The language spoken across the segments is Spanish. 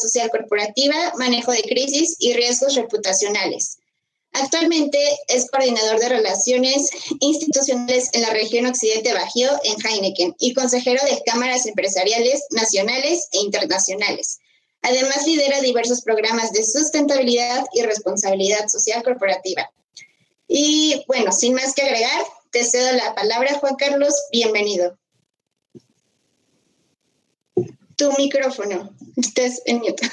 social corporativa, manejo de crisis y riesgos reputacionales. Actualmente es coordinador de relaciones institucionales en la región Occidente Bajío en Heineken y consejero de cámaras empresariales nacionales e internacionales. Además lidera diversos programas de sustentabilidad y responsabilidad social corporativa. Y bueno, sin más que agregar, te cedo la palabra, Juan Carlos. Bienvenido. Tu micrófono. Estás en mute.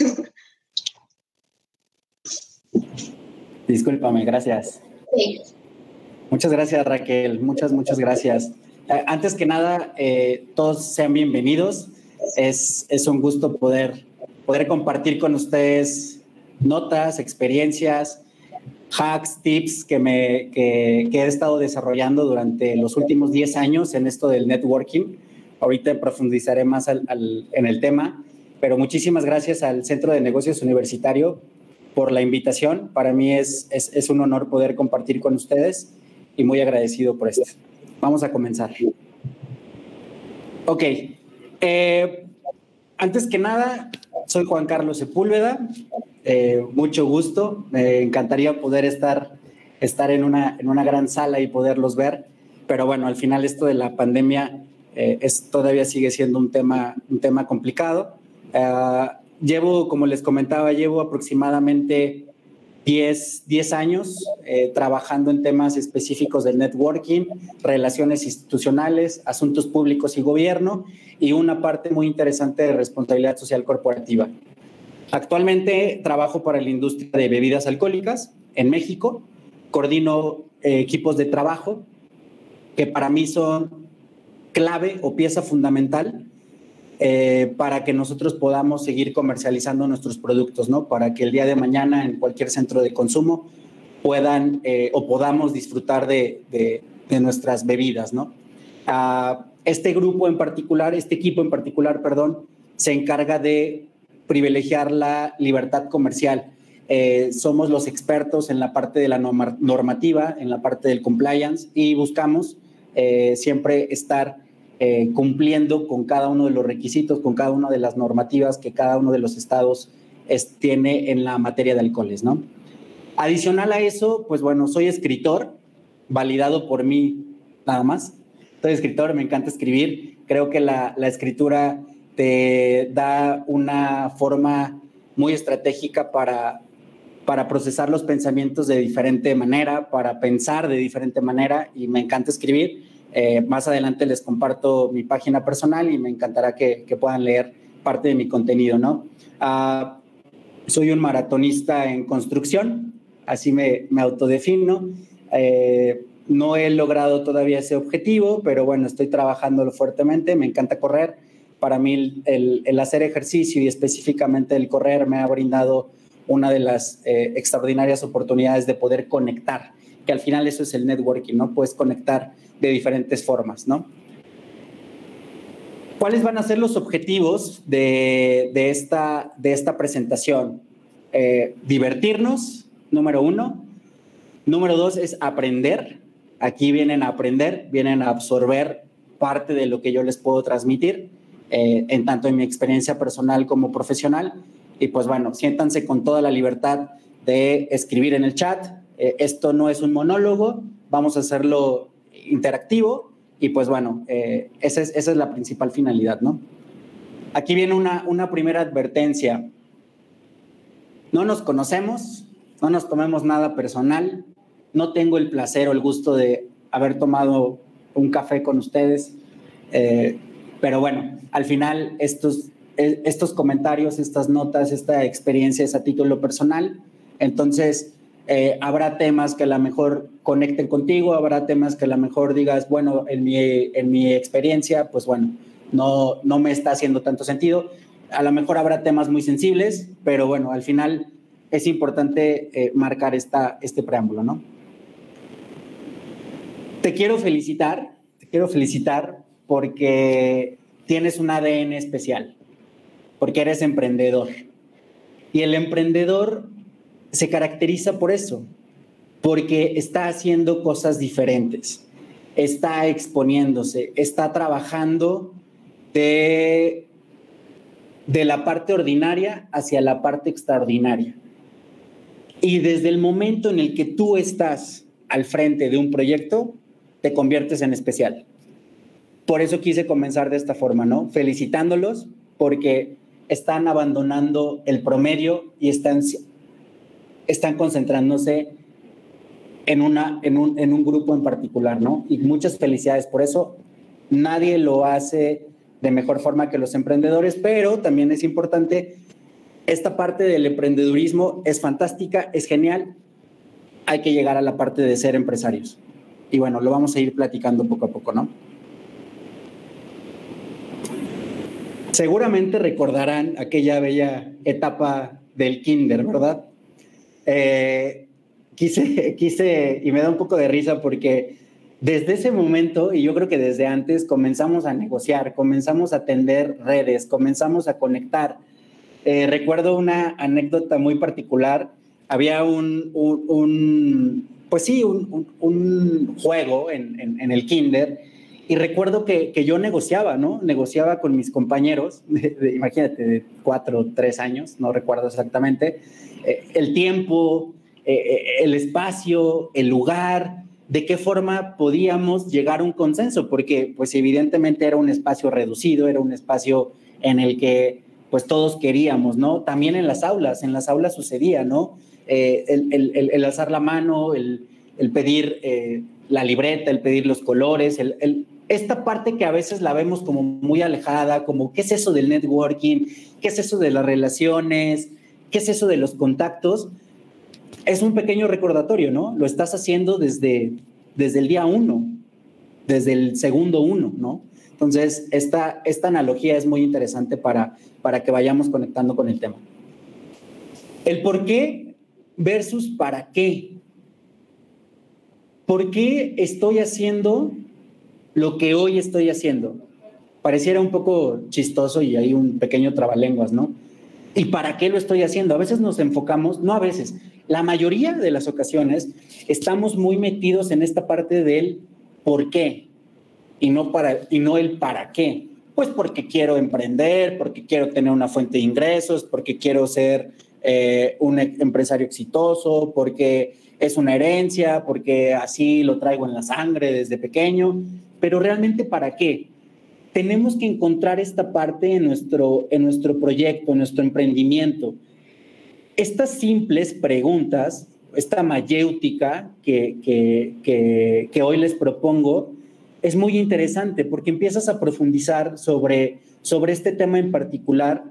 Discúlpame, gracias. Sí. Muchas gracias, Raquel. Muchas, muchas gracias. Eh, antes que nada, eh, todos sean bienvenidos. Es, es un gusto poder, poder compartir con ustedes notas, experiencias, hacks, tips que, me, que, que he estado desarrollando durante los últimos 10 años en esto del networking. Ahorita profundizaré más al, en el tema, pero muchísimas gracias al Centro de Negocios Universitario por la invitación. Para mí es, es, es un honor poder compartir con ustedes y muy agradecido por esto. Vamos a comenzar. Ok. Eh, antes que nada, soy Juan Carlos Sepúlveda. Eh, mucho gusto. Me encantaría poder estar, estar en, una, en una gran sala y poderlos ver. Pero bueno, al final esto de la pandemia eh, es, todavía sigue siendo un tema, un tema complicado. Llevo, como les comentaba, llevo aproximadamente 10, 10 años eh, trabajando en temas específicos de networking, relaciones institucionales, asuntos públicos y gobierno y una parte muy interesante de responsabilidad social corporativa. Actualmente trabajo para la industria de bebidas alcohólicas en México, coordino eh, equipos de trabajo que para mí son clave o pieza fundamental eh, para que nosotros podamos seguir comercializando nuestros productos, ¿no? Para que el día de mañana en cualquier centro de consumo puedan eh, o podamos disfrutar de, de, nuestras bebidas, ¿no? Ah, este grupo en particular, este equipo en particular, perdón, se encarga de privilegiar la libertad comercial. Eh, somos los expertos en la parte de la normativa, en la parte del compliance y buscamos siempre estar eh, cumpliendo con cada uno de los requisitos, con cada una de las normativas que cada uno de los estados tiene en la materia de alcoholes, ¿no? Adicional a eso, pues bueno, soy escritor, validado por mí nada más. Soy escritor, me encanta escribir. Creo que la, la escritura te da una forma muy estratégica para, para procesar los pensamientos de diferente manera, para pensar de diferente manera y me encanta escribir. Eh, más adelante les comparto mi página personal y me encantará que, puedan leer parte de mi contenido, ¿no? Ah, soy un maratonista en construcción, así me, me autodefino. Eh, no he logrado todavía ese objetivo, pero bueno, estoy trabajándolo fuertemente, me encanta correr. Para mí el, hacer ejercicio y específicamente el correr me ha brindado una de las eh, extraordinarias oportunidades de poder conectar, que al final eso es el networking, ¿no? Puedes conectar de diferentes formas, ¿no? ¿Cuáles van a ser los objetivos de, esta, de esta presentación? Eh, divertirnos, número uno. Número dos es aprender. Aquí vienen a aprender, vienen a absorber parte de lo que yo les puedo transmitir, eh, en tanto en mi experiencia personal como profesional. Y pues bueno, siéntanse con toda la libertad de escribir en el chat. Eh, esto no es un monólogo, vamos a hacerlo interactivo y pues bueno, eh, esa, es, esa, es, la principal finalidad, ¿no? Aquí viene una, una primera advertencia. No nos conocemos, no nos tomemos nada personal, no tengo el placer o el gusto de haber tomado un café con ustedes, eh, pero bueno, al final estos, e, estos comentarios, estas notas, esta experiencia es a título personal, entonces eh, habrá temas que a lo mejor conecten contigo, habrá temas que a lo mejor digas, bueno, en mi, en mi experiencia, pues bueno, no, no me está haciendo tanto sentido. A lo mejor habrá temas muy sensibles, pero bueno, al final es importante eh, marcar esta, este preámbulo, ¿no? Te quiero felicitar, te quiero felicitar porque tienes un ADN especial, porque eres emprendedor. Y el emprendedor se caracteriza por eso, porque está haciendo cosas diferentes, está exponiéndose, está trabajando de de la parte ordinaria hacia la parte extraordinaria. Y desde el momento en el que tú estás al frente de un proyecto, te conviertes en especial. Por eso quise comenzar de esta forma, ¿no? Felicitándolos porque están abandonando el promedio y están, están concentrándose en, una, en, un, en un grupo en particular, ¿no? Y muchas felicidades por eso. Nadie lo hace de mejor forma que los emprendedores, pero también es importante, esta parte del emprendedurismo es fantástica, es genial, hay que llegar a la parte de ser empresarios. Y bueno, lo vamos a ir platicando poco a poco, ¿no? Seguramente recordarán aquella bella etapa del kinder, ¿verdad? Eh, quise, quise, y me da un poco de risa porque desde ese momento, y yo creo que desde antes, comenzamos a negociar, comenzamos a tender redes, comenzamos a conectar. Eh, recuerdo una anécdota muy particular. Había un, un, pues sí, un, un juego en, en, el kinder y recuerdo que, que, yo negociaba, ¿no? Negociaba con mis compañeros, imagínate, de cuatro o tres años, no recuerdo exactamente, eh, el tiempo, eh, el espacio, el lugar, de qué forma podíamos llegar a un consenso, porque pues evidentemente era un espacio reducido, era un espacio en el que pues todos queríamos, ¿no? También en las aulas, en las aulas sucedía, ¿no? Eh, el, alzar la mano, el, pedir eh, la libreta, el pedir los colores, esta parte que a veces la vemos como muy alejada, como qué es eso del networking, qué es eso de las relaciones, qué es eso de los contactos, es un pequeño recordatorio, ¿no? Lo estás haciendo desde, desde el día uno, desde el segundo uno, ¿no? Entonces, esta, esta analogía es muy interesante para, para que vayamos conectando con el tema. El por qué versus para qué. ¿Por qué estoy haciendo lo que hoy estoy haciendo? Pareciera un poco chistoso y hay un pequeño trabalenguas, ¿no? ¿Y para qué lo estoy haciendo? A veces nos enfocamos, no a veces, la mayoría de las ocasiones estamos muy metidos en esta parte del por qué y no, para, y no el para qué. Pues porque quiero emprender, porque quiero tener una fuente de ingresos, porque quiero ser eh, un e-, empresario exitoso, porque es una herencia, porque así lo traigo en la sangre desde pequeño, pero realmente para qué. Tenemos que encontrar esta parte en nuestro, en nuestro proyecto, en nuestro emprendimiento estas simples preguntas, esta mayéutica que, que, que, hoy les propongo, es muy interesante porque empiezas a profundizar sobre, sobre este tema en particular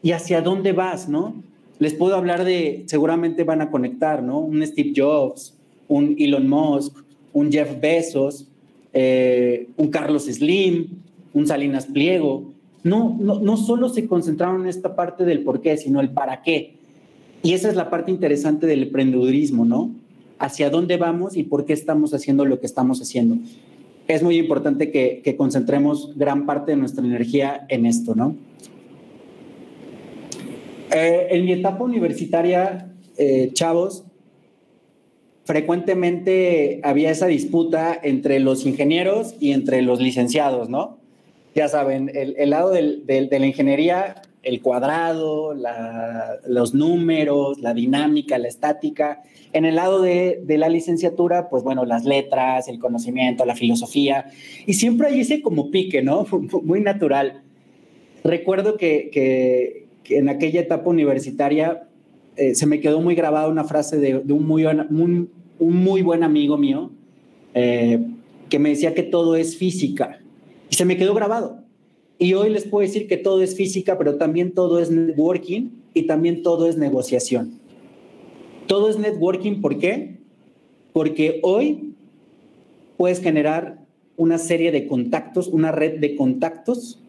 y hacia dónde vas, ¿no? Les puedo hablar de, seguramente van a conectar, ¿no? Un Steve Jobs, un Elon Musk, un Jeff Bezos, eh, un Carlos Slim, un Salinas Pliego. No, no, no solo se concentraron en esta parte del por qué, sino el para qué. Y esa es la parte interesante del emprendedurismo, ¿no? Hacia dónde vamos y por qué estamos haciendo lo que estamos haciendo. Es muy importante que, concentremos gran parte de nuestra energía en esto, ¿no? Eh, en mi etapa universitaria, eh, chavos, frecuentemente había esa disputa entre los ingenieros y entre los licenciados, ¿no? Ya saben, el, lado de la ingeniería el cuadrado, los números, la dinámica, la estática. En el lado de, la licenciatura, pues bueno, las letras, el conocimiento, la filosofía. Y siempre hay ese como pique, ¿no? Muy natural. Recuerdo que, en aquella etapa universitaria eh, se me quedó muy grabada una frase de, un, muy, un, muy buen amigo mío eh, que me decía que todo es física. Y se me quedó grabado y hoy les puedo decir que todo es física, pero también todo es networking y también todo es negociación. Todo es networking, ¿por qué? Porque hoy puedes generar una serie de contactos, una red de contactos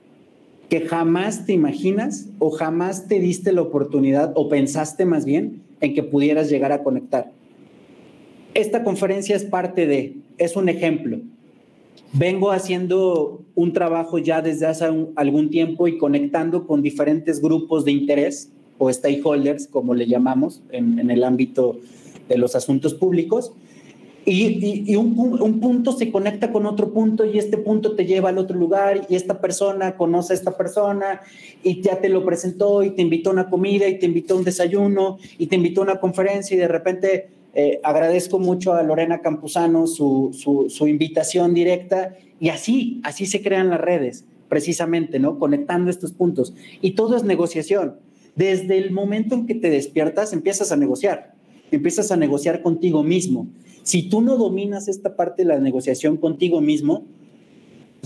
que jamás te imaginas o jamás te diste la oportunidad o pensaste más bien en que pudieras llegar a conectar. Esta conferencia es parte de, es un ejemplo. Vengo haciendo un trabajo ya desde hace algún tiempo y conectando con diferentes grupos de interés o stakeholders, como le llamamos en, el ámbito de los asuntos públicos. Y, un, un, punto se conecta con otro punto y este punto te lleva al otro lugar y esta persona conoce a esta persona y ya te lo presentó y te invitó a una comida y te invitó a un desayuno y te invitó a una conferencia y de repente eh, agradezco mucho a Lorena Campuzano su, su, invitación directa y así, así se crean las redes, precisamente, ¿no? Conectando estos puntos. Y todo es negociación. Desde el momento en que te despiertas, empiezas a negociar, empiezas a negociar contigo mismo si tú no dominas esta parte de la negociación contigo mismo,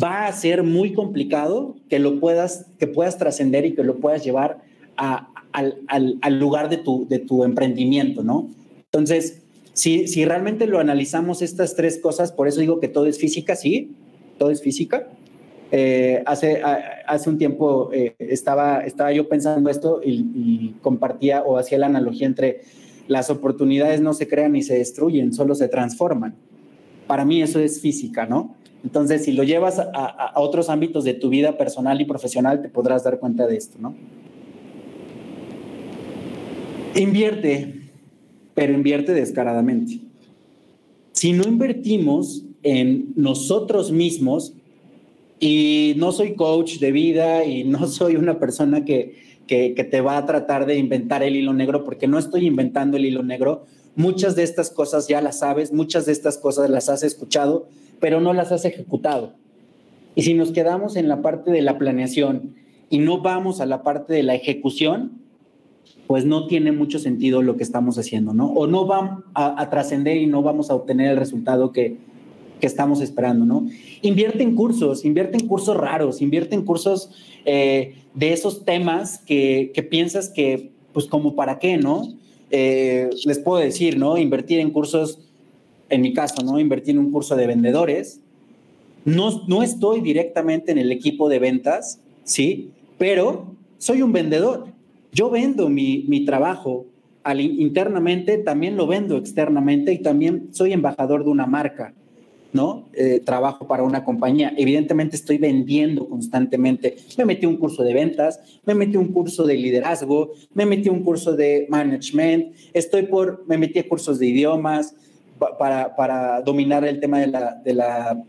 va a ser muy complicado que lo puedas, que puedas trascender y que lo puedas llevar al, lugar de tu, de tu emprendimiento, ¿no? Entonces, si, si realmente lo analizamos estas tres cosas, por eso digo que todo es física, sí, todo es física. Eh, hace, hace un tiempo eh, estaba, estaba yo pensando esto y, y, compartía o hacía la analogía entre las oportunidades no se crean ni se destruyen, solo se transforman. Para mí eso es física, ¿no? Entonces, si lo llevas a, otros ámbitos de tu vida personal y profesional, te podrás dar cuenta de esto, ¿no? Invierte, pero invierte descaradamente. Si no invertimos en nosotros mismos, y no soy coach de vida y no soy una persona que, que, te va a tratar de inventar el hilo negro, porque no estoy inventando el hilo negro. Muchas de estas cosas ya las sabes, muchas de estas cosas las has escuchado, pero no las has ejecutado. Y si nos quedamos en la parte de la planeación y no vamos a la parte de la ejecución, pues no tiene mucho sentido lo que estamos haciendo, ¿no? O no vamos a, trascender y no vamos a obtener el resultado que, que estamos esperando, ¿no? Invierte en cursos, invierte en cursos raros, invierte en cursos eh, de esos temas que, piensas que, pues como para qué, ¿no? Eh, les puedo decir, ¿no? Invertir en cursos, en mi caso, ¿no? Invertir en un curso de vendedores. No, no estoy directamente en el equipo de ventas, ¿sí? Pero soy un vendedor. Yo vendo mi, mi trabajo internamente, también lo vendo externamente y también soy embajador de una marca. ¿No? Eh, trabajo para una compañía. Evidentemente estoy vendiendo constantemente. Me metí un curso de ventas, me metí un curso de liderazgo, me metí un curso de management, estoy por, me metí a cursos de idiomas para, para dominar el tema de la, de la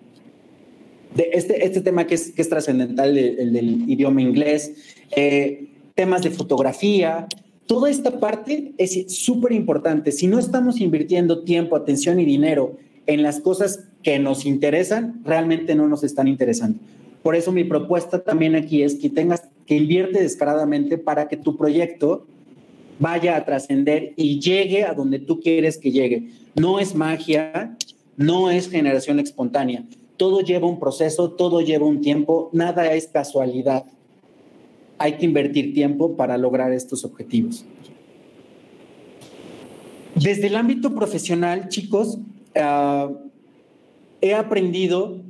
de este, este tema que es, que es trascendental, el, del idioma inglés, eh, temas de fotografía. Toda esta parte es súper importante. Si no estamos invirtiendo tiempo, atención y dinero en las cosas que nos interesan, realmente no nos están interesando. Por eso mi propuesta también aquí es que tengas que invierte descaradamente para que tu proyecto vaya a trascender y llegue a donde tú quieres que llegue. No es magia, no es generación espontánea. Todo lleva un proceso, todo lleva un tiempo, nada es casualidad. Hay que invertir tiempo para lograr estos objetivos. Desde el ámbito profesional, chicos, uh, he aprendido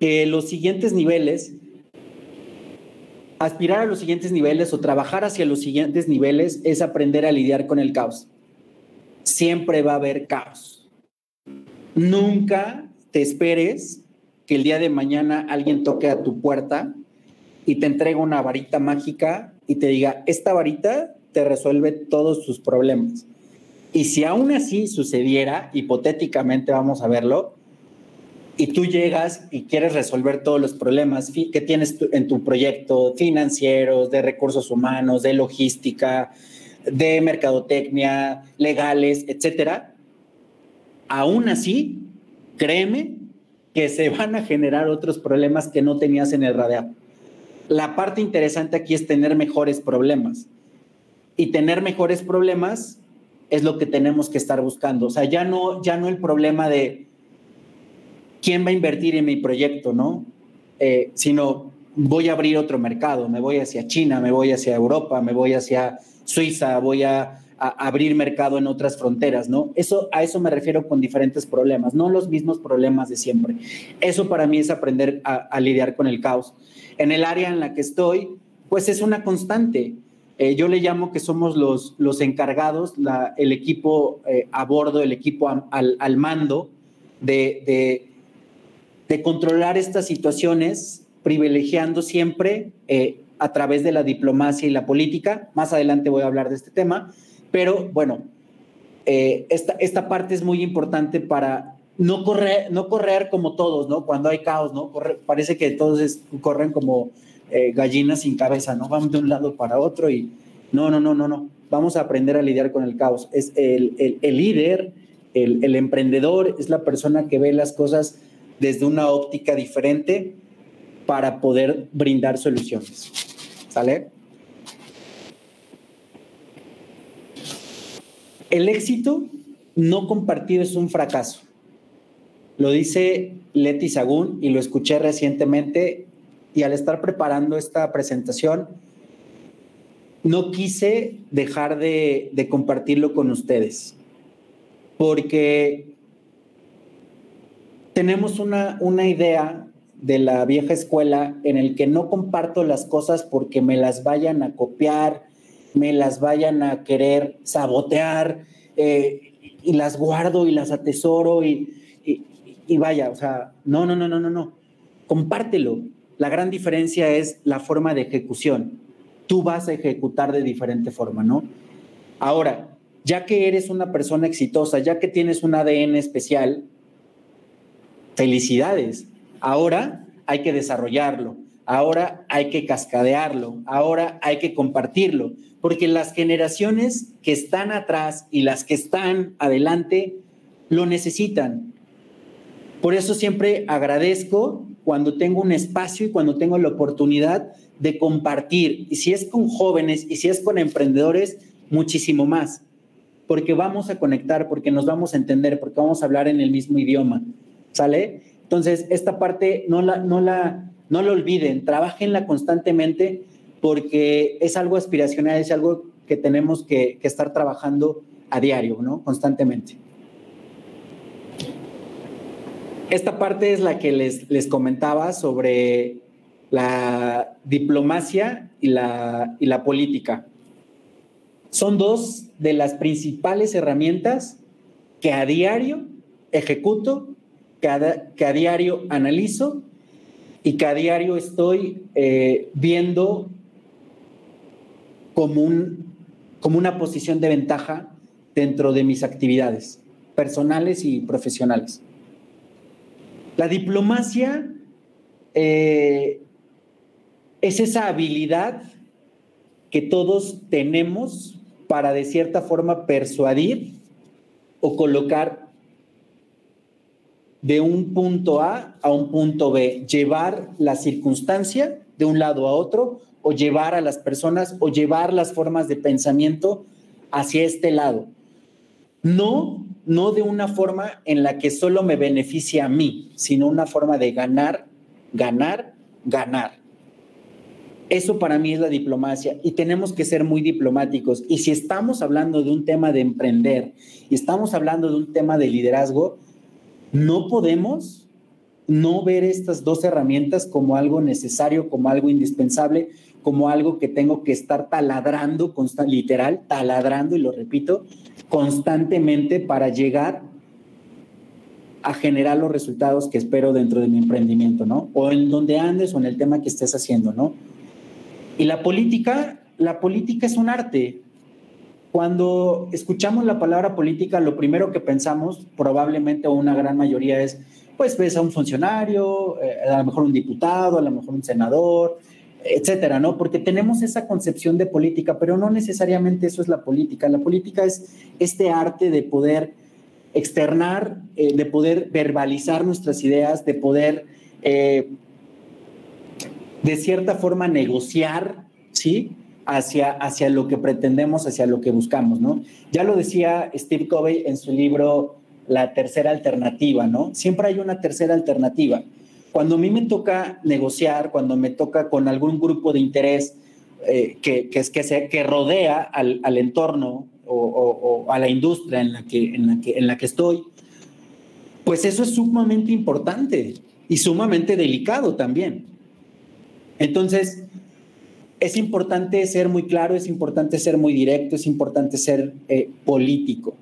que los siguientes niveles, aspirar a los siguientes niveles o trabajar hacia los siguientes niveles es aprender a lidiar con el caos. Siempre va a haber caos. Nunca te esperes que el día de mañana alguien toque a tu puerta y te entregue una varita mágica y te diga, esta varita te resuelve todos tus problemas. Y si aún así sucediera, hipotéticamente vamos a verlo, y tú llegas y quieres resolver todos los problemas que tienes en tu proyecto financieros, de recursos humanos, de logística, de mercadotecnia, legales, etcétera, aún así, créeme que se van a generar otros problemas que no tenías en el radar. La parte interesante aquí es tener mejores problemas. Y tener mejores problemas es lo que tenemos que estar buscando. O sea, ya no, ya no el problema de quién va a invertir en mi proyecto, ¿no? Eh, sino voy a abrir otro mercado, me voy hacia China, me voy hacia Europa, me voy hacia Suiza, voy a, abrir mercado en otras fronteras, ¿no? Eso, a eso me refiero con diferentes problemas, no los mismos problemas de siempre. Eso para mí es aprender a, lidiar con el caos. En el área en la que estoy, pues es una constante. Eh, yo le llamo que somos los, los encargados, el equipo eh, a bordo, el equipo al, mando de, de, controlar estas situaciones, privilegiando siempre eh, a través de la diplomacia y la política. Más adelante voy a hablar de este tema, pero bueno, eh, esta, esta parte es muy importante para no correr, no correr como todos, ¿no? Cuando hay caos, ¿no? parece que todos corren como eh, gallinas sin cabeza, ¿no? Van de un lado para otro y no, no, no, no, no. Vamos a aprender a lidiar con el caos. Es el, el, el líder, el, el, emprendedor, es la persona que ve las cosas desde una óptica diferente para poder brindar soluciones. ¿Sale? El éxito no compartido es un fracaso. Lo dice Leti Sagún y lo escuché recientemente y al estar preparando esta presentación, no quise dejar de, de compartirlo con ustedes, porque tenemos una, una idea de la vieja escuela en el que no comparto las cosas porque me las vayan a copiar, me las vayan a querer sabotear eh, y las guardo y las atesoro y, y, vaya, o sea, no, no, no, no, no, no. Compártelo. La gran diferencia es la forma de ejecución. Tú vas a ejecutar de diferente forma, ¿no? Ahora, ya que eres una persona exitosa, ya que tienes un ADN especial, felicidades. Ahora hay que desarrollarlo, ahora hay que cascadearlo, ahora hay que compartirlo, porque las generaciones que están atrás y las que están adelante lo necesitan. Por eso siempre agradezco cuando tengo un espacio y cuando tengo la oportunidad de compartir. Y si es con jóvenes y si es con emprendedores, muchísimo más. Porque vamos a conectar, porque nos vamos a entender, porque vamos a hablar en el mismo idioma. ¿Sale? Entonces, esta parte no la, no la, no la olviden, trabajenla constantemente porque es algo aspiracional, es algo que tenemos que, estar trabajando a diario, ¿no? Constantemente. Esta parte es la que les, les comentaba sobre la diplomacia y la, y la política. Son dos de las principales herramientas que a diario ejecuto, que a, diario analizo y que a diario estoy eh, viendo como, un, como una posición de ventaja dentro de mis actividades personales y profesionales. La diplomacia eh, es esa habilidad que todos tenemos para de cierta forma persuadir o colocar de un punto A a un punto B, llevar la circunstancia de un lado a otro o llevar a las personas o llevar las formas de pensamiento hacia este lado. No, no de una forma en la que solo me beneficia a mí, sino una forma de ganar, ganar, ganar. Eso para mí es la diplomacia y tenemos que ser muy diplomáticos. Y si estamos hablando de un tema de emprender y estamos hablando de un tema de liderazgo, no podemos no ver estas dos herramientas como algo necesario, como algo indispensable, como algo que tengo que estar taladrando, literal, taladrando, y lo repito, constantemente para llegar a generar los resultados que espero dentro de mi emprendimiento, ¿no? O en donde andes o en el tema que estés haciendo, ¿no? Y la política, la política es un arte. Cuando escuchamos la palabra política, lo primero que pensamos, probablemente una gran mayoría, es, pues ves a un funcionario, eh, a lo mejor un diputado, a lo mejor un senador, etcétera, ¿no? Porque tenemos esa concepción de política, pero no necesariamente eso es la política. La política es este arte de poder externar, eh, de poder verbalizar nuestras ideas, de poder, eh, de cierta forma, negociar, ¿sí? Hacia, hacia lo que pretendemos, hacia lo que buscamos, ¿no? Ya lo decía Steve Covey en su libro La tercera alternativa, ¿no? Siempre hay una tercera alternativa. Cuando a mí me toca negociar, cuando me toca con algún grupo de interés eh, que, que, es que, se, que rodea al, al entorno o, o, a la industria en la, que, en, la que, en la que estoy, pues eso es sumamente importante y sumamente delicado también. Entonces, es importante ser muy claro, es importante ser muy directo, es importante ser eh, político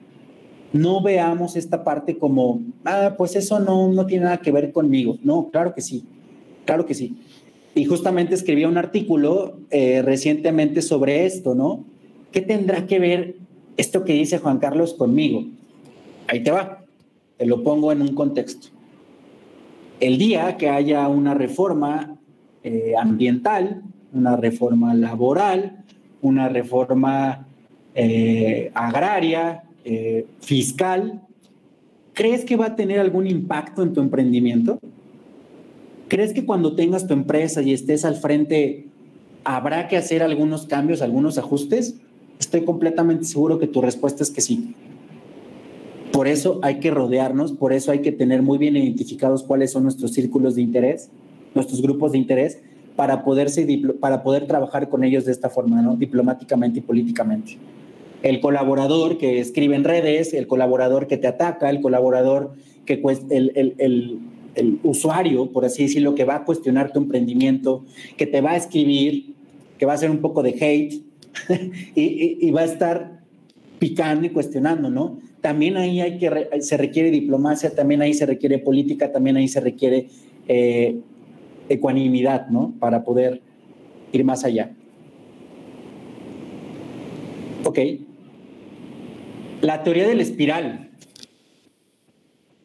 no veamos esta parte como, ah, pues eso no, no tiene nada que ver conmigo. No, claro que sí, claro que sí. Y justamente escribí un artículo eh, recientemente sobre esto, ¿no? ¿Qué tendrá que ver esto que dice Juan Carlos conmigo. Ahí te va, te lo pongo en un contexto. El día que haya una reforma eh, ambiental, una reforma laboral, una reforma eh, agraria, eh, fiscal, ¿crees que va a tener algún impacto en tu emprendimiento? ¿Crees que cuando tengas tu empresa y estés al frente, habrá que hacer algunos cambios, algunos ajustes? Estoy completamente seguro que tu respuesta es que sí. Por eso hay que rodearnos, por eso hay que tener muy bien identificados cuáles son nuestros círculos de interés, nuestros grupos de interés, para, poderse, para poder trabajar con ellos de esta forma, ¿no? diplomáticamente y políticamente. El colaborador que escribe en redes, el colaborador que te ataca, el colaborador que el, el, el, usuario, por así decirlo, que va a cuestionar tu emprendimiento, que te va a escribir, que va a hacer un poco de hate y, va a estar picando y cuestionando, ¿no? También ahí hay que se requiere diplomacia, también ahí se requiere política, también ahí se requiere eh, ecuanimidad, ¿no? Para poder ir más allá. Ok. La teoría del espiral.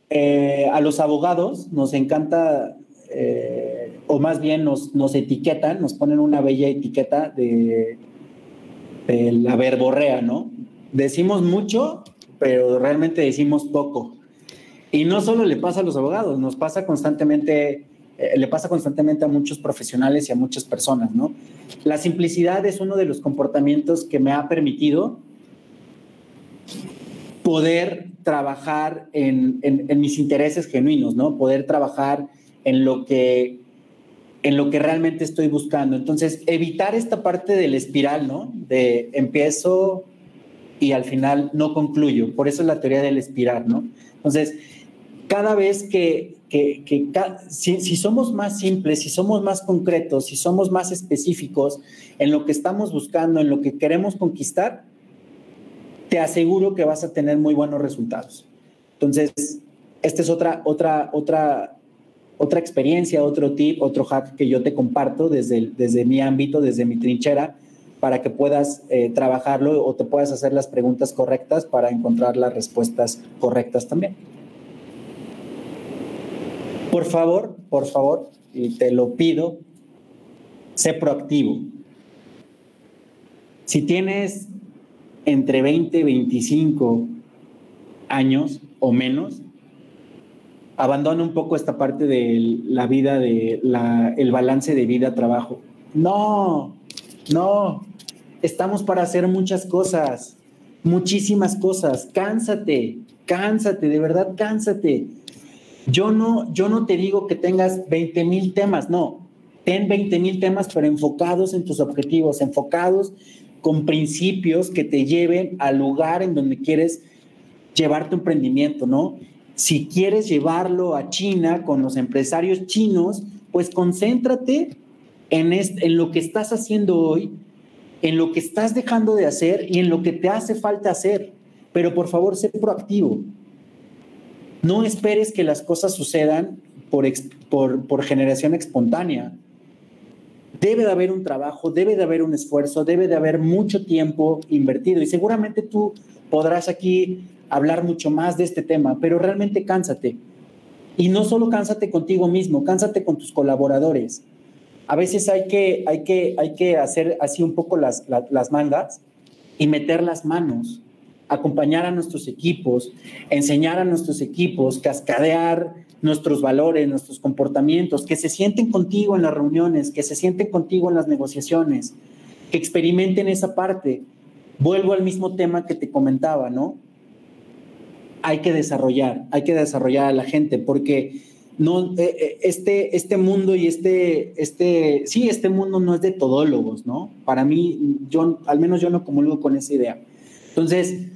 Eh, a los abogados nos encanta, eh, o más bien nos, nos, etiquetan, nos ponen una bella etiqueta de, la verborrea, ¿no? Decimos mucho, pero realmente decimos poco. Y no solo le pasa a los abogados, nos pasa constantemente, eh, le pasa constantemente a muchos profesionales y a muchas personas, ¿no? La simplicidad es uno de los comportamientos que me ha permitido poder trabajar en, mis intereses genuinos, ¿no? Poder trabajar en lo que en lo que realmente estoy buscando. Entonces, evitar esta parte del espiral, ¿no? De empiezo y al final no concluyo. Por eso es la teoría del espiral, ¿no? Entonces, cada vez que, que, si, somos más simples, si somos más concretos, si somos más específicos en lo que estamos buscando, en lo que queremos conquistar, te aseguro que vas a tener muy buenos resultados. Entonces, esta es otra, otra, otra, otra experiencia, otro tip, otro hack que yo te comparto desde, desde mi ámbito, desde mi trinchera, para que puedas eh, trabajarlo o te puedas hacer las preguntas correctas para encontrar las respuestas correctas también. Por favor, por favor, y te lo pido, sé proactivo. Si tienes entre 20 y 25 años o menos, abandona un poco esta parte de la vida, de el balance de vida-trabajo. No, no, estamos para hacer muchas cosas, muchísimas cosas. Cánsate, cánsate, de verdad, cánsate. Yo no, yo no te digo que tengas 20 mil temas, no. Ten 20 mil temas, pero enfocados en tus objetivos, enfocados con principios que te lleven al lugar en donde quieres llevar tu emprendimiento, ¿no? Si quieres llevarlo a China con los empresarios chinos, pues concéntrate en, en lo que estás haciendo hoy, en lo que estás dejando de hacer y en lo que te hace falta hacer. Pero por favor, sé proactivo. No esperes que las cosas sucedan por, generación espontánea debe de haber un trabajo, debe de haber un esfuerzo, debe de haber mucho tiempo invertido y seguramente tú podrás aquí hablar mucho más de este tema, pero realmente cánsate. Y no solo cánsate contigo mismo, cánsate con tus colaboradores. A veces hay que, hacer así un poco las mangas y meter las manos, acompañar a nuestros equipos, enseñar a nuestros equipos, cascadear nuestros valores, nuestros comportamientos, que se sienten contigo en las reuniones, que se sienten contigo en las negociaciones, que experimenten esa parte. Vuelvo al mismo tema que te comentaba, ¿no? Hay que desarrollar, hay que desarrollar a la gente, porque no, eh, eh, este, este mundo y este, este, sí, este mundo no es de todólogos, ¿no? Para mí, yo, al menos yo no comulgo con esa idea. Entonces,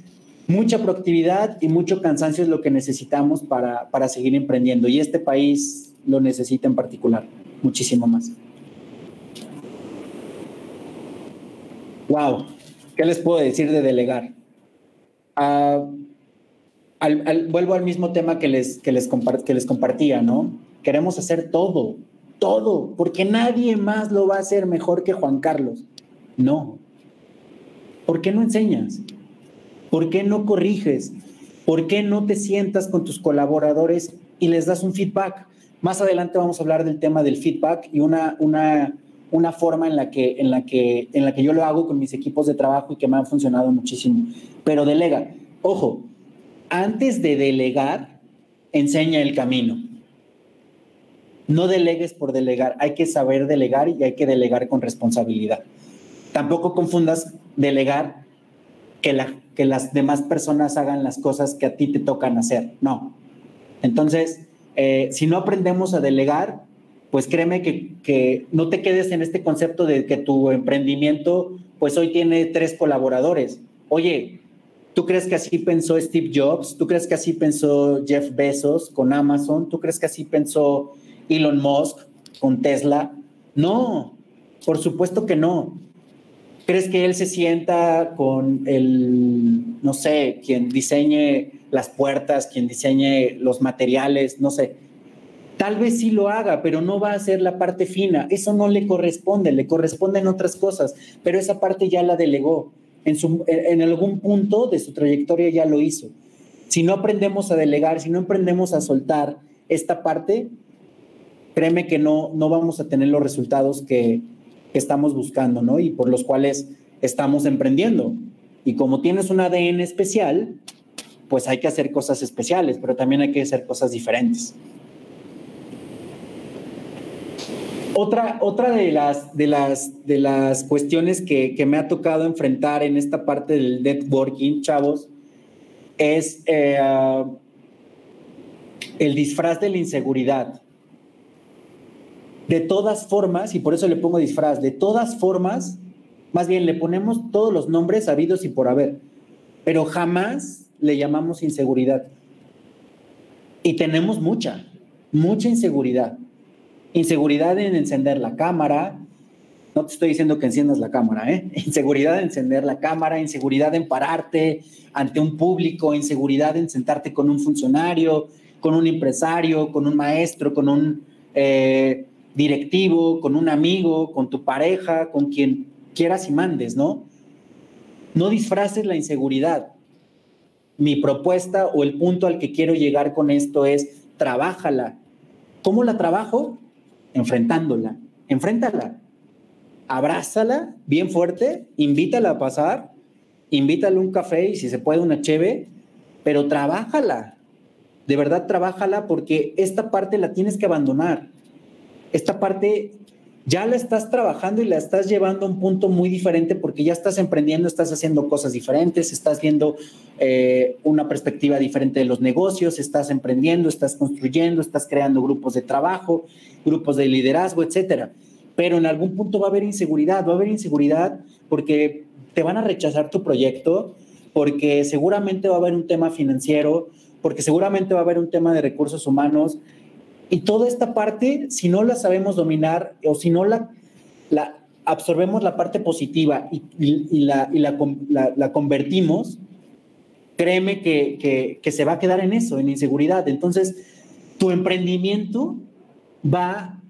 mucha proactividad y mucho cansancio es lo que necesitamos para, para seguir emprendiendo y este país lo necesita en particular, muchísimo más. Wow, ¿qué les puedo decir de delegar? Ah, vuelvo al mismo tema que les, que, les que les compartía, ¿no? Queremos hacer todo, todo, porque nadie más lo va a hacer mejor que Juan Carlos. No. ¿Por qué no enseñas? ¿Por qué no corriges? ¿Por qué no te sientas con tus colaboradores y les das un feedback? Más adelante vamos a hablar del tema del feedback y una, una, una forma en la, que, en, la que, en la que yo lo hago con mis equipos de trabajo y que me han funcionado muchísimo. Pero delega. Ojo, antes de delegar, enseña el camino. No delegues por delegar, hay que saber delegar y hay que delegar con responsabilidad. Tampoco confundas delegar que, la, que las demás personas hagan las cosas que a ti te tocan hacer. No. Entonces, eh, si no aprendemos a delegar, pues créeme que, que, no te quedes en este concepto de que tu emprendimiento, pues hoy tiene tres colaboradores. Oye, ¿tú crees que así pensó Steve Jobs? ¿Tú crees que así pensó Jeff Bezos con Amazon? ¿Tú crees que así pensó Elon Musk con Tesla? No, por supuesto que no. ¿Crees que él se sienta con el, no sé, quien diseñe las puertas, quien diseñe los materiales, no sé? Tal vez sí lo haga, pero no va a ser la parte fina. Eso no le corresponde, le corresponden otras cosas, pero esa parte ya la delegó. En, su, en algún punto de su trayectoria ya lo hizo. Si no aprendemos a delegar, si no aprendemos a soltar esta parte, créeme que no, no vamos a tener los resultados que, que estamos buscando, ¿no? Y por los cuales estamos emprendiendo. Y como tienes un ADN especial, pues hay que hacer cosas especiales, pero también hay que hacer cosas diferentes. Otra, otra de, las, de, las, de las cuestiones que, que me ha tocado enfrentar en esta parte del networking, chavos, es eh, el disfraz de la inseguridad. De todas formas, y por eso le pongo disfraz, de todas formas, más bien le ponemos todos los nombres habidos y por haber, pero jamás le llamamos inseguridad. Y tenemos mucha, mucha inseguridad. Inseguridad en encender la cámara. No te estoy diciendo que enciendas la cámara, ¿eh? Inseguridad en encender la cámara, inseguridad en pararte ante un público, inseguridad en sentarte con un funcionario, con un empresario, con un maestro, con un eh, directivo, con un amigo, con tu pareja, con quien quieras y mandes, ¿no? No disfraces la inseguridad. Mi propuesta o el punto al que quiero llegar con esto es, trabájala. ¿Cómo la trabajo? Enfrentándola. Enfréntala. Abrázala bien fuerte, invítala a pasar, invítale un café y si se puede una cheve, pero trabájala. De verdad, trabájala porque esta parte la tienes que abandonar esta parte ya la estás trabajando y la estás llevando a un punto muy diferente porque ya estás emprendiendo, estás haciendo cosas diferentes, estás viendo eh, una perspectiva diferente de los negocios, estás emprendiendo, estás construyendo, estás creando grupos de trabajo, grupos de liderazgo, etcétera. Pero en algún punto va a haber inseguridad, va a haber inseguridad porque te van a rechazar tu proyecto, porque seguramente va a haber un tema financiero, porque seguramente va a haber un tema de recursos humanos, y toda esta parte, si no la sabemos dominar o si no la, absorbemos la parte positiva y, la, y la, la, convertimos, créeme que, que, que, se va a quedar en eso, en inseguridad. Entonces, tu emprendimiento va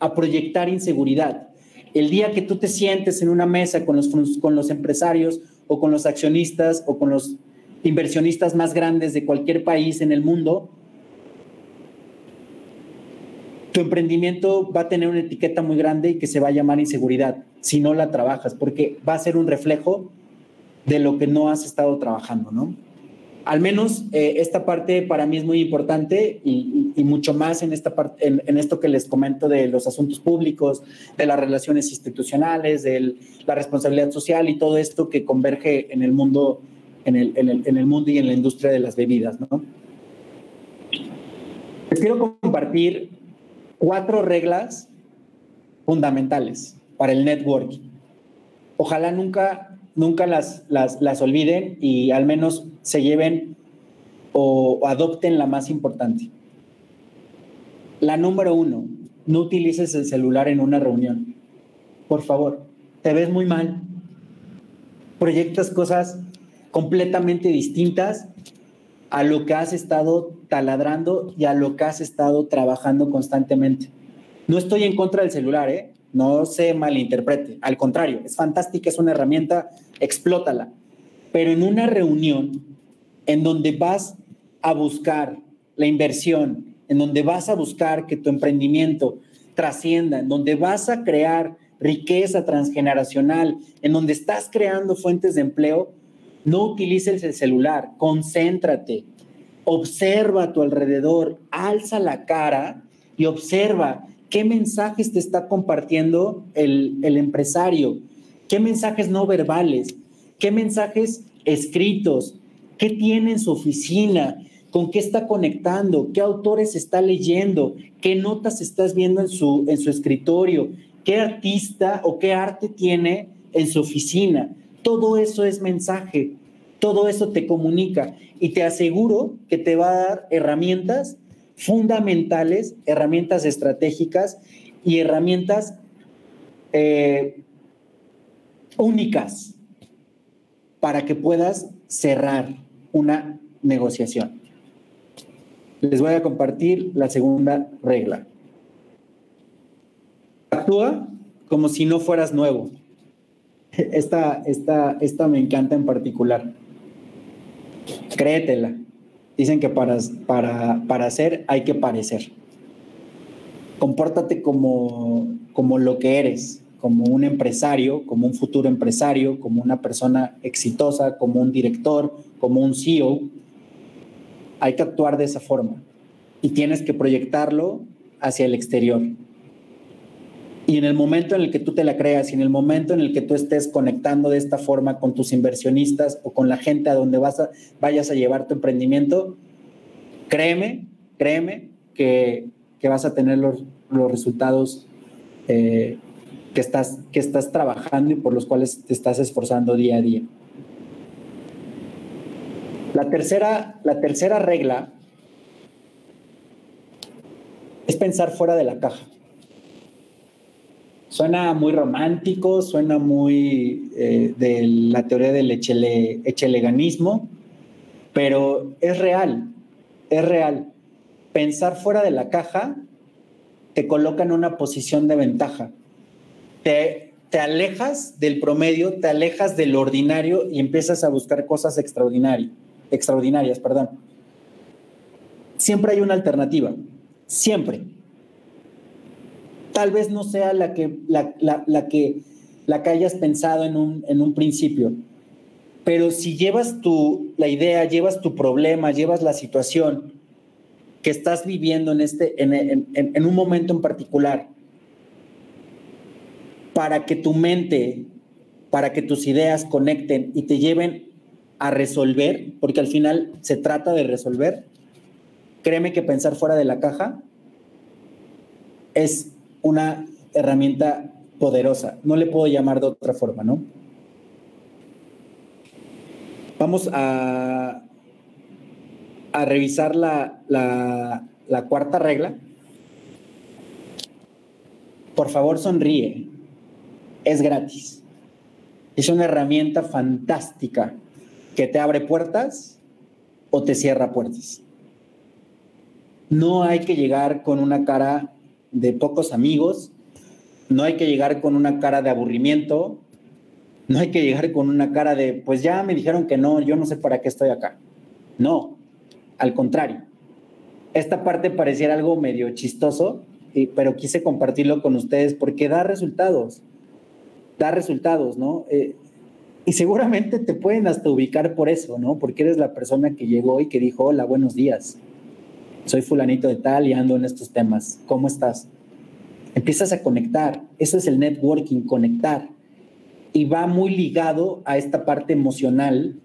a proyectar inseguridad. El día que tú te sientes en una mesa con los, con los empresarios o con los accionistas o con los inversionistas más grandes de cualquier país en el mundo, tu emprendimiento va a tener una etiqueta muy grande y que se va a llamar inseguridad si no la trabajas, porque va a ser un reflejo de lo que no has estado trabajando, ¿no? Al menos eh, esta parte para mí es muy importante y, mucho más en, esta parte, en, esto que les comento de los asuntos públicos, de las relaciones institucionales, de la responsabilidad social y todo esto que converge en el mundo, en el, en el mundo y en la industria de las bebidas, ¿no? Les quiero compartir cuatro reglas fundamentales para el networking. Ojalá nunca, nunca las, las, olviden y al menos se lleven o, o adopten la más importante. La número uno, no utilices el celular en una reunión. Por favor, te ves muy mal. Proyectas cosas completamente distintas a lo que has estado taladrando y a lo que has estado trabajando constantemente. No estoy en contra del celular, ¿eh? No se malinterprete. Al contrario, es fantástica, es una herramienta, explótala. pero en una reunión en donde vas a buscar la inversión, en donde vas a buscar que tu emprendimiento trascienda, en donde vas a crear riqueza transgeneracional, en donde estás creando fuentes de empleo, no utilices el celular, concéntrate, observa a tu alrededor, alza la cara y observa qué mensajes te está compartiendo el, el empresario, qué mensajes no verbales, qué mensajes escritos, qué tiene en su oficina, con qué está conectando, qué autores está leyendo, qué notas estás viendo en su, en su escritorio, qué artista o qué arte tiene en su oficina. Todo eso es mensaje, todo eso te comunica y te aseguro que te va a dar herramientas fundamentales, herramientas estratégicas y herramientas eh, únicas para que puedas cerrar una negociación. Les voy a compartir la segunda regla. Actúa como si no fueras nuevo. Esta, esta, esta me encanta en particular. Créetela. Dicen que para, para, para hacer hay que parecer. Compórtate como, como lo que eres, como un empresario, como un futuro empresario, como una persona exitosa, como un director, como un CEO. Hay que actuar de esa forma y tienes que proyectarlo hacia el exterior. Y en el momento en el que tú te la creas y en el momento en el que tú estés conectando de esta forma con tus inversionistas o con la gente a donde vas a, vayas a llevar tu emprendimiento, créeme, créeme que, vas a tener los, resultados eh, que, estás, que estás trabajando y por los cuales te estás esforzando día a día. La tercera, la tercera regla es pensar fuera de la caja. Suena muy romántico, suena muy eh, de la teoría del echele, echeleganismo, pero es real, es real. Pensar fuera de la caja te coloca en una posición de ventaja. Te, te alejas del promedio, te alejas del ordinario y empiezas a buscar cosas extraordinarias, extraordinarias, perdón. Siempre hay una alternativa, siempre tal vez no sea la que, la, que, la que hayas pensado en un, en un principio. Pero si llevas tu, la idea, llevas tu problema, llevas la situación que estás viviendo en, este, en, en, en un momento en particular, para que tu mente, para que tus ideas conecten y te lleven a resolver, porque al final se trata de resolver, créeme que pensar fuera de la caja es una herramienta poderosa. No le puedo llamar de otra forma, ¿no? Vamos a, a revisar la, la cuarta regla. Por favor, sonríe. Es gratis. Es una herramienta fantástica que te abre puertas o te cierra puertas. No hay que llegar con una cara de pocos amigos, no hay que llegar con una cara de aburrimiento, no hay que llegar con una cara de, pues ya me dijeron que no, yo no sé para qué estoy acá. No, al contrario. Esta parte pareciera algo medio chistoso, pero quise compartirlo con ustedes porque da resultados, da resultados, ¿no? Eh, y seguramente te pueden hasta ubicar por eso, ¿no? Porque eres la persona que llegó y que dijo, hola, buenos días soy fulanito de tal y ando en estos temas, ¿cómo estás? Empiezas a conectar, eso es el networking, conectar. Y va muy ligado a esta parte emocional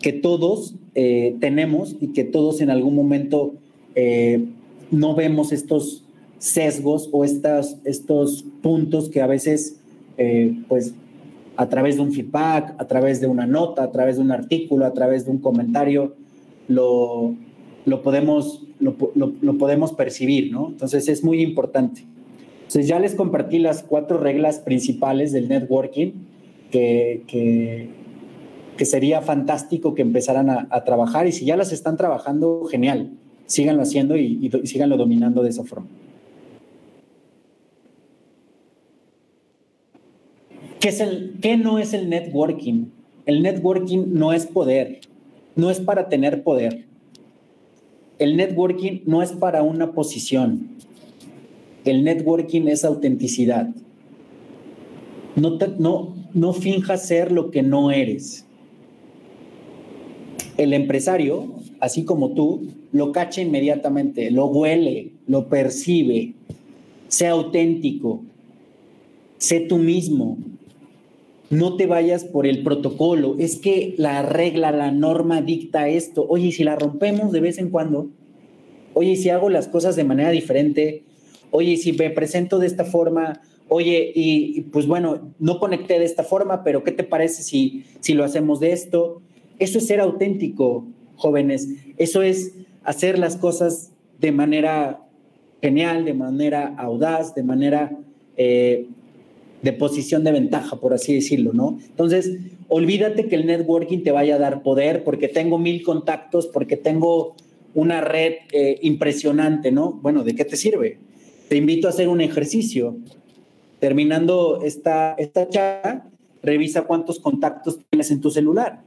que todos eh, tenemos y que todos en algún momento eh, no vemos estos sesgos o estas, estos puntos que a veces, eh, pues, a través de un feedback, a través de una nota, a través de un artículo, a través de un comentario, lo, lo podemos, lo, podemos percibir, ¿no? Entonces es muy importante. Entonces ya les compartí las cuatro reglas principales del networking que, que, sería fantástico que empezaran a, trabajar y si ya las están trabajando, genial, síganlo haciendo y, y síganlo dominando de esa forma. ¿Qué, es el, ¿Qué no es el networking? el networking no es poder, no es para tener poder. El networking no es para una posición. El networking es autenticidad. No, finjas ser lo que no eres. El empresario, así como tú, lo cacha inmediatamente, lo huele, lo percibe. Sea auténtico, sé tú mismo. No te vayas por el protocolo. Es que la regla, la norma dicta esto. Oye, si la rompemos de vez en cuando? Oye, si hago las cosas de manera diferente? Oye, si me presento de esta forma? Oye, y, pues bueno, no conecté de esta forma, pero ¿qué te parece si, si lo hacemos de esto? Eso es ser auténtico, jóvenes. Eso es hacer las cosas de manera genial, de manera audaz, de manera eh, de posición de ventaja, por así decirlo, ¿no? Entonces, olvídate que el networking te vaya a dar poder porque tengo mil contactos, porque tengo una red eh, impresionante, ¿no? Bueno, ¿de qué te sirve? Te invito a hacer un ejercicio. Terminando esta, esta charla, revisa cuántos contactos tienes en tu celular.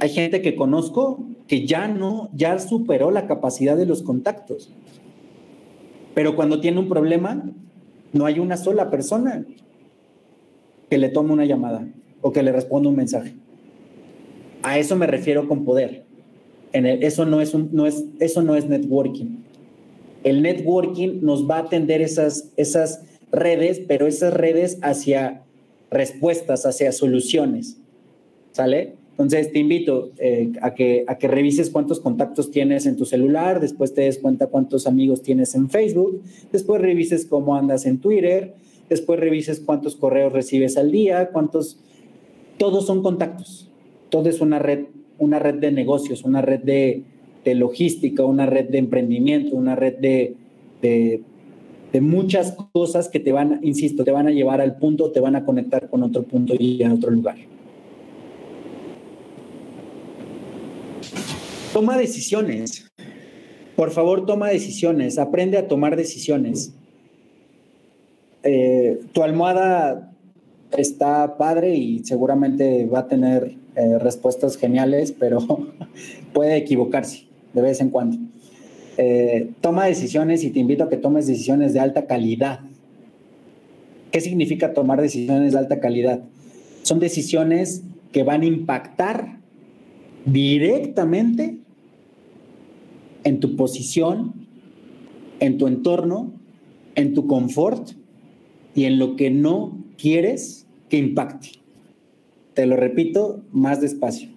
Hay gente que conozco que ya no, ya superó la capacidad de los contactos. Pero cuando tiene un problema, no hay una sola persona que le tome una llamada o que le responda un mensaje. A eso me refiero con poder. Eso, no es no es, eso no es networking. El networking nos va a atender esas, esas redes, pero esas redes hacia respuestas, hacia soluciones. ¿Sale? Entonces te invito eh, a, que, a que revises cuántos contactos tienes en tu celular, después te des cuenta cuántos amigos tienes en Facebook, después revises cómo andas en Twitter, después revises cuántos correos recibes al día, cuántos... Todos son contactos, todo es una red, una red de negocios, una red de, logística, una red de emprendimiento, una red de, de, de, muchas cosas que te van, insisto, te van a llevar al punto, te van a conectar con otro punto y en otro lugar. Toma decisiones. Por favor, toma decisiones. Aprende a tomar decisiones. Eh, tu almohada está padre y seguramente va a tener eh, respuestas geniales, pero puede equivocarse de vez en cuando. Eh, toma decisiones y te invito a que tomes decisiones de alta calidad. ¿Qué significa tomar decisiones de alta calidad? Son decisiones que van a impactar directamente en tu posición, en tu entorno, en tu confort y en lo que no quieres que impacte. Te lo repito más despacio.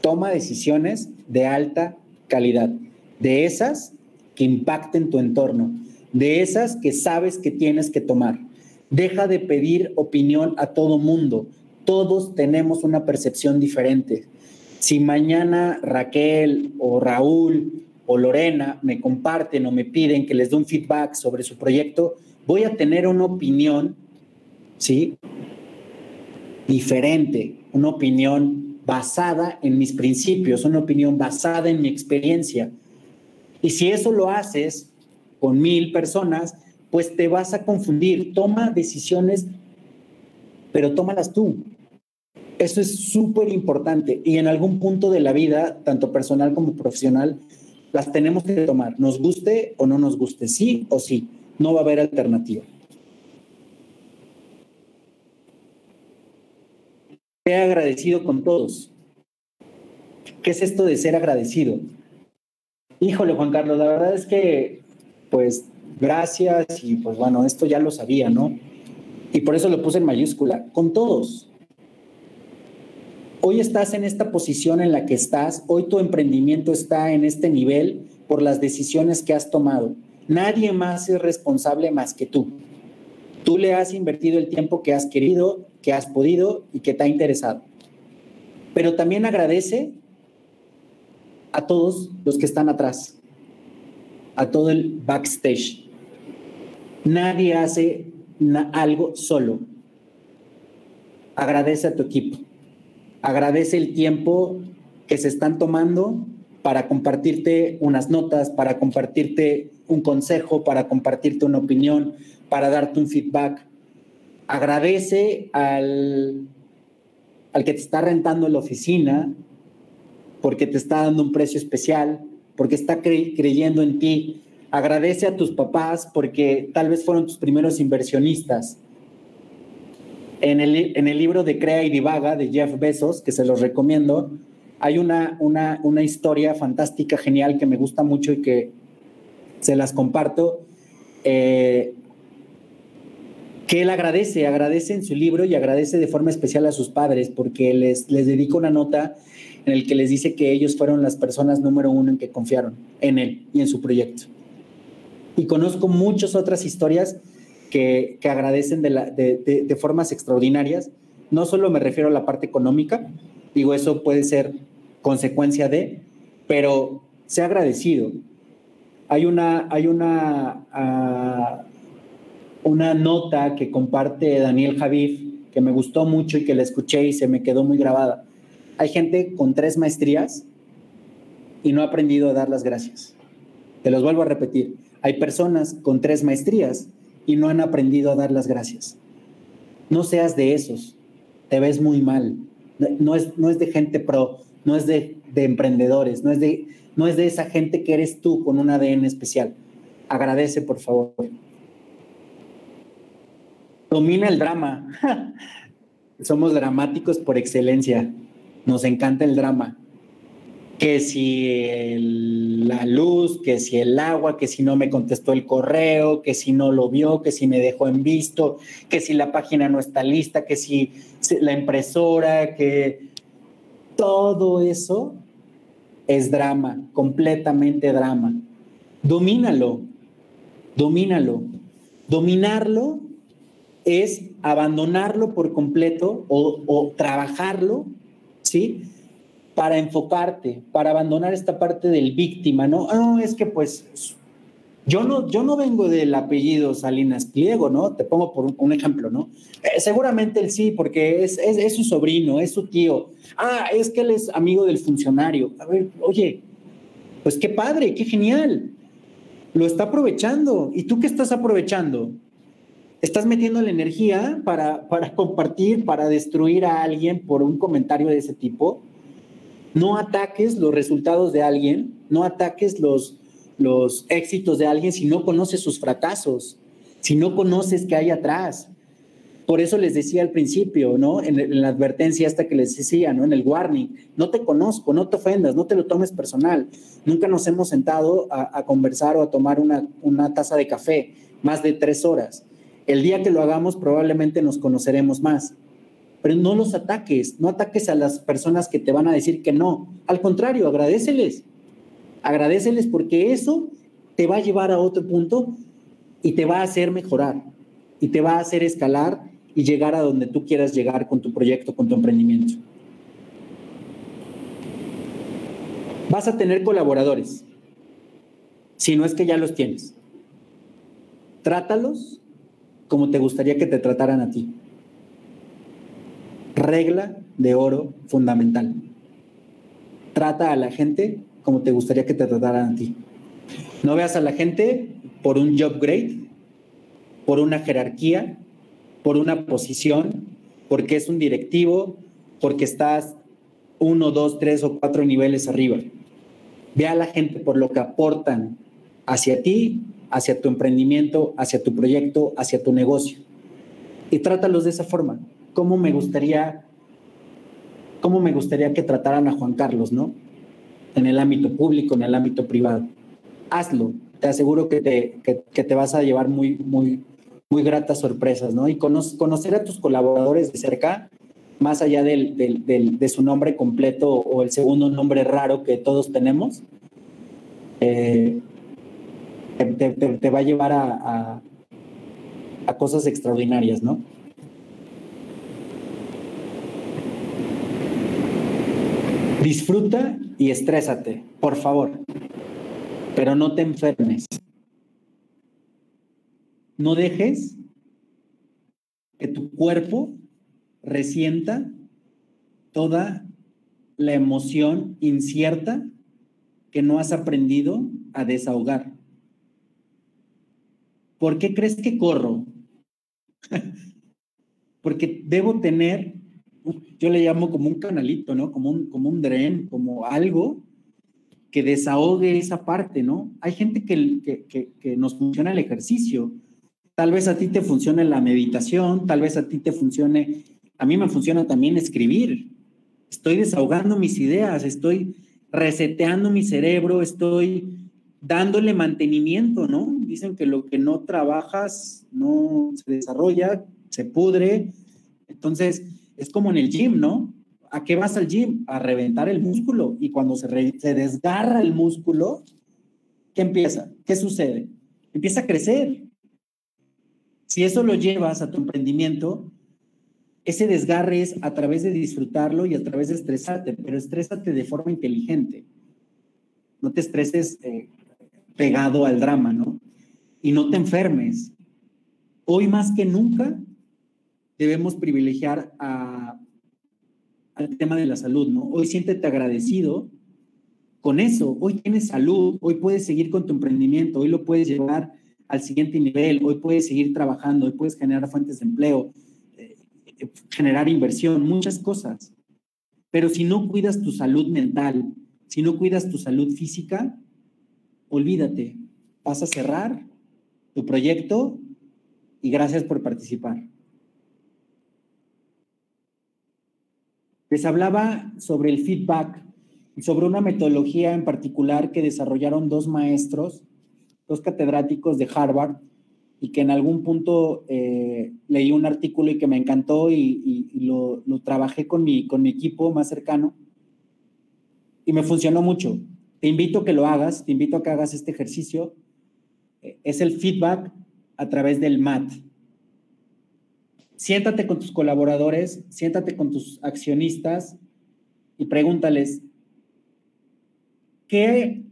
Toma decisiones de alta calidad, de esas que impacten tu entorno, de esas que sabes que tienes que tomar. Deja de pedir opinión a todo mundo. Todos tenemos una percepción diferente. Si mañana Raquel o Raúl o Lorena me comparten o me piden que les dé un feedback sobre su proyecto, voy a tener una opinión, ¿sí? Diferente, una opinión basada en mis principios, una opinión basada en mi experiencia. Y si eso lo haces con mil personas, pues te vas a confundir. Toma decisiones, pero tómalas tú. Eso es súper importante. Y en algún punto de la vida, tanto personal como profesional, las tenemos que tomar, nos guste o no nos guste, sí o sí, no va a haber alternativa. He agradecido con todos. ¿Qué es esto de ser agradecido? Híjole, Juan Carlos, la verdad es que, pues, gracias y pues bueno, esto ya lo sabía, ¿no? Y por eso lo puse en mayúscula, con todos hoy estás en esta posición en la que estás, hoy tu emprendimiento está en este nivel por las decisiones que has tomado. Nadie más es responsable más que tú. Tú le has invertido el tiempo que has querido, que has podido y que te ha interesado. Pero también agradece a todos los que están atrás, a todo el backstage. Nadie hace algo solo. Agradece a tu equipo agradece el tiempo que se están tomando para compartirte unas notas, para compartirte un consejo, para compartirte una opinión, para darte un feedback. Agradece al, al que te está rentando la oficina, porque te está dando un precio especial, porque está creyendo en ti. Agradece a tus papás porque tal vez fueron tus primeros inversionistas. En el, en el libro de Crea y Divaga de Jeff Bezos, que se los recomiendo, hay una, una, una historia fantástica, genial, que me gusta mucho y que se las comparto. Eh, que él agradece, agradece en su libro y agradece de forma especial a sus padres porque les, les dedica una nota en el que les dice que ellos fueron las personas número uno en que confiaron en él y en su proyecto. Y conozco muchas otras historias que, agradecen de, formas extraordinarias. No solo me refiero a la parte económica, digo, eso puede ser consecuencia de, pero sea agradecido. Hay una, hay una uh, una nota que comparte Daniel Javif, que me gustó mucho y que la escuché y se me quedó muy grabada. Hay gente con tres maestrías y no ha aprendido a dar las gracias. Te los vuelvo a repetir. Hay personas con tres maestrías y no han aprendido a dar las gracias. No seas de esos. Te ves muy mal. No es, no es de gente pro, no es de, de emprendedores, no es de, no es de esa gente que eres tú con un ADN especial. Agradece, por favor domina el drama. Somos dramáticos por excelencia. Nos encanta el drama. Que si la luz, que si el agua, que si no me contestó el correo, que si no lo vio, que si me dejó en visto, que si la página no está lista, que si la impresora, que todo eso es drama, completamente drama. Domínalo, domínalo. Dominarlo es abandonarlo por completo o, trabajarlo, ¿sí? Para enfocarte, para abandonar esta parte del víctima, ¿no? No, es que pues yo no, yo no vengo del apellido Salinas Pliego, ¿no? Te pongo por un, ejemplo, ¿no? Eh, seguramente él sí, porque es, es, es, su sobrino, es su tío. Ah, es que él es amigo del funcionario. A ver, oye, pues qué padre, qué genial. Lo está aprovechando. ¿Y tú qué estás aprovechando? estás metiendo la energía para, para compartir, para destruir a alguien por un comentario de ese tipo. No ataques los resultados de alguien, no ataques los, los éxitos de alguien si no conoces sus fracasos, si no conoces qué hay atrás. Por eso les decía al principio, ¿no? En, la advertencia hasta que les decía, ¿no? En el warning, no te conozco, no te ofendas, no te lo tomes personal. Nunca nos hemos sentado a, a conversar o a tomar una, una taza de café más de tres horas. El día que lo hagamos probablemente nos conoceremos más. Pero no los ataques, no ataques a las personas que te van a decir que no. Al contrario, agradeceles. Agradeceles porque eso te va a llevar a otro punto y te va a hacer mejorar y te va a hacer escalar y llegar a donde tú quieras llegar con tu proyecto, con tu emprendimiento. Vas a tener colaboradores, si no es que ya los tienes. Trátalos como te gustaría que te trataran a ti. Regla de oro fundamental. Trata a la gente como te gustaría que te trataran a ti. No veas a la gente por un job grade, por una jerarquía, por una posición, porque es un directivo, porque estás uno, dos, tres o cuatro niveles arriba. Ve a la gente por lo que aportan hacia ti hacia tu emprendimiento, hacia tu proyecto, hacia tu negocio. Y trátalos de esa forma. ¿Cómo me gustaría, cómo me gustaría que trataran a Juan Carlos, no? En el ámbito público, en el ámbito privado. Hazlo. Te aseguro que te, que, te vas a llevar muy, muy, muy gratas sorpresas, ¿no? Y conocer a tus colaboradores de cerca, más allá del, del, del, de su nombre completo o el segundo nombre raro que todos tenemos, eh, te, va a llevar a, a, cosas extraordinarias, ¿no? Disfruta y estrésate, por favor, pero no te enfermes. No dejes que tu cuerpo resienta toda la emoción incierta que no has aprendido a desahogar. ¿Por qué crees que corro? Porque debo tener yo le llamo como un canalito, ¿no? Como un, como un dren, como algo que desahogue esa parte, ¿no? Hay gente que, que, que, nos funciona el ejercicio. Tal vez a ti te funcione la meditación, tal vez a ti te funcione, a mí me funciona también escribir. Estoy desahogando mis ideas, estoy reseteando mi cerebro, estoy dándole mantenimiento, ¿no? Dicen que lo que no trabajas no se desarrolla, se pudre. Entonces, es como en el gym, ¿no? ¿A qué vas al gym? A reventar el músculo. Y cuando se, se desgarra el músculo, ¿qué empieza? ¿Qué sucede? Empieza a crecer. Si eso lo llevas a tu emprendimiento, ese desgarre es a través de disfrutarlo y a través de estresarte, pero estrésate de forma inteligente. No te estreses eh, pegado al drama, ¿no? Y no te enfermes. Hoy más que nunca debemos privilegiar al tema de la salud, ¿no? Hoy siéntete agradecido con eso. Hoy tienes salud, hoy puedes seguir con tu emprendimiento, hoy lo puedes llevar al siguiente nivel, hoy puedes seguir trabajando, hoy puedes generar fuentes de empleo, eh, generar inversión, muchas cosas. Pero si no cuidas tu salud mental, si no cuidas tu salud física, olvídate, vas a cerrar tu proyecto y gracias por participar. Les hablaba sobre el feedback y sobre una metodología en particular que desarrollaron dos maestros, dos catedráticos de Harvard, y que en algún punto eh, leí un artículo y que me encantó y, lo, lo, trabajé con mi, con mi equipo más cercano y me funcionó mucho. Te invito a que lo hagas, te invito a que hagas este ejercicio. Es el feedback a través del MAT, siéntate con tus colaboradores, siéntate con tus accionistas y pregúntales, ¿qué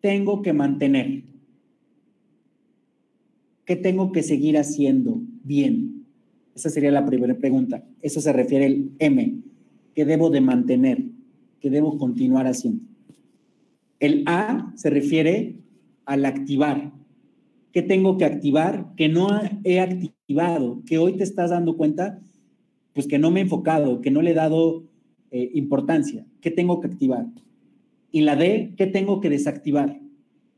tengo que mantener? ¿Qué tengo que seguir haciendo bien? Esa sería la primera pregunta. Eso se refiere al M. ¿Qué debo de mantener? ¿Qué debo continuar haciendo? El A se refiere al activar. ¿Qué tengo que activar que no he activado? Que hoy te estás dando cuenta, pues que no me he enfocado, que no le he dado eh, importancia. ¿Qué tengo que activar? Y la D, ¿qué tengo que desactivar?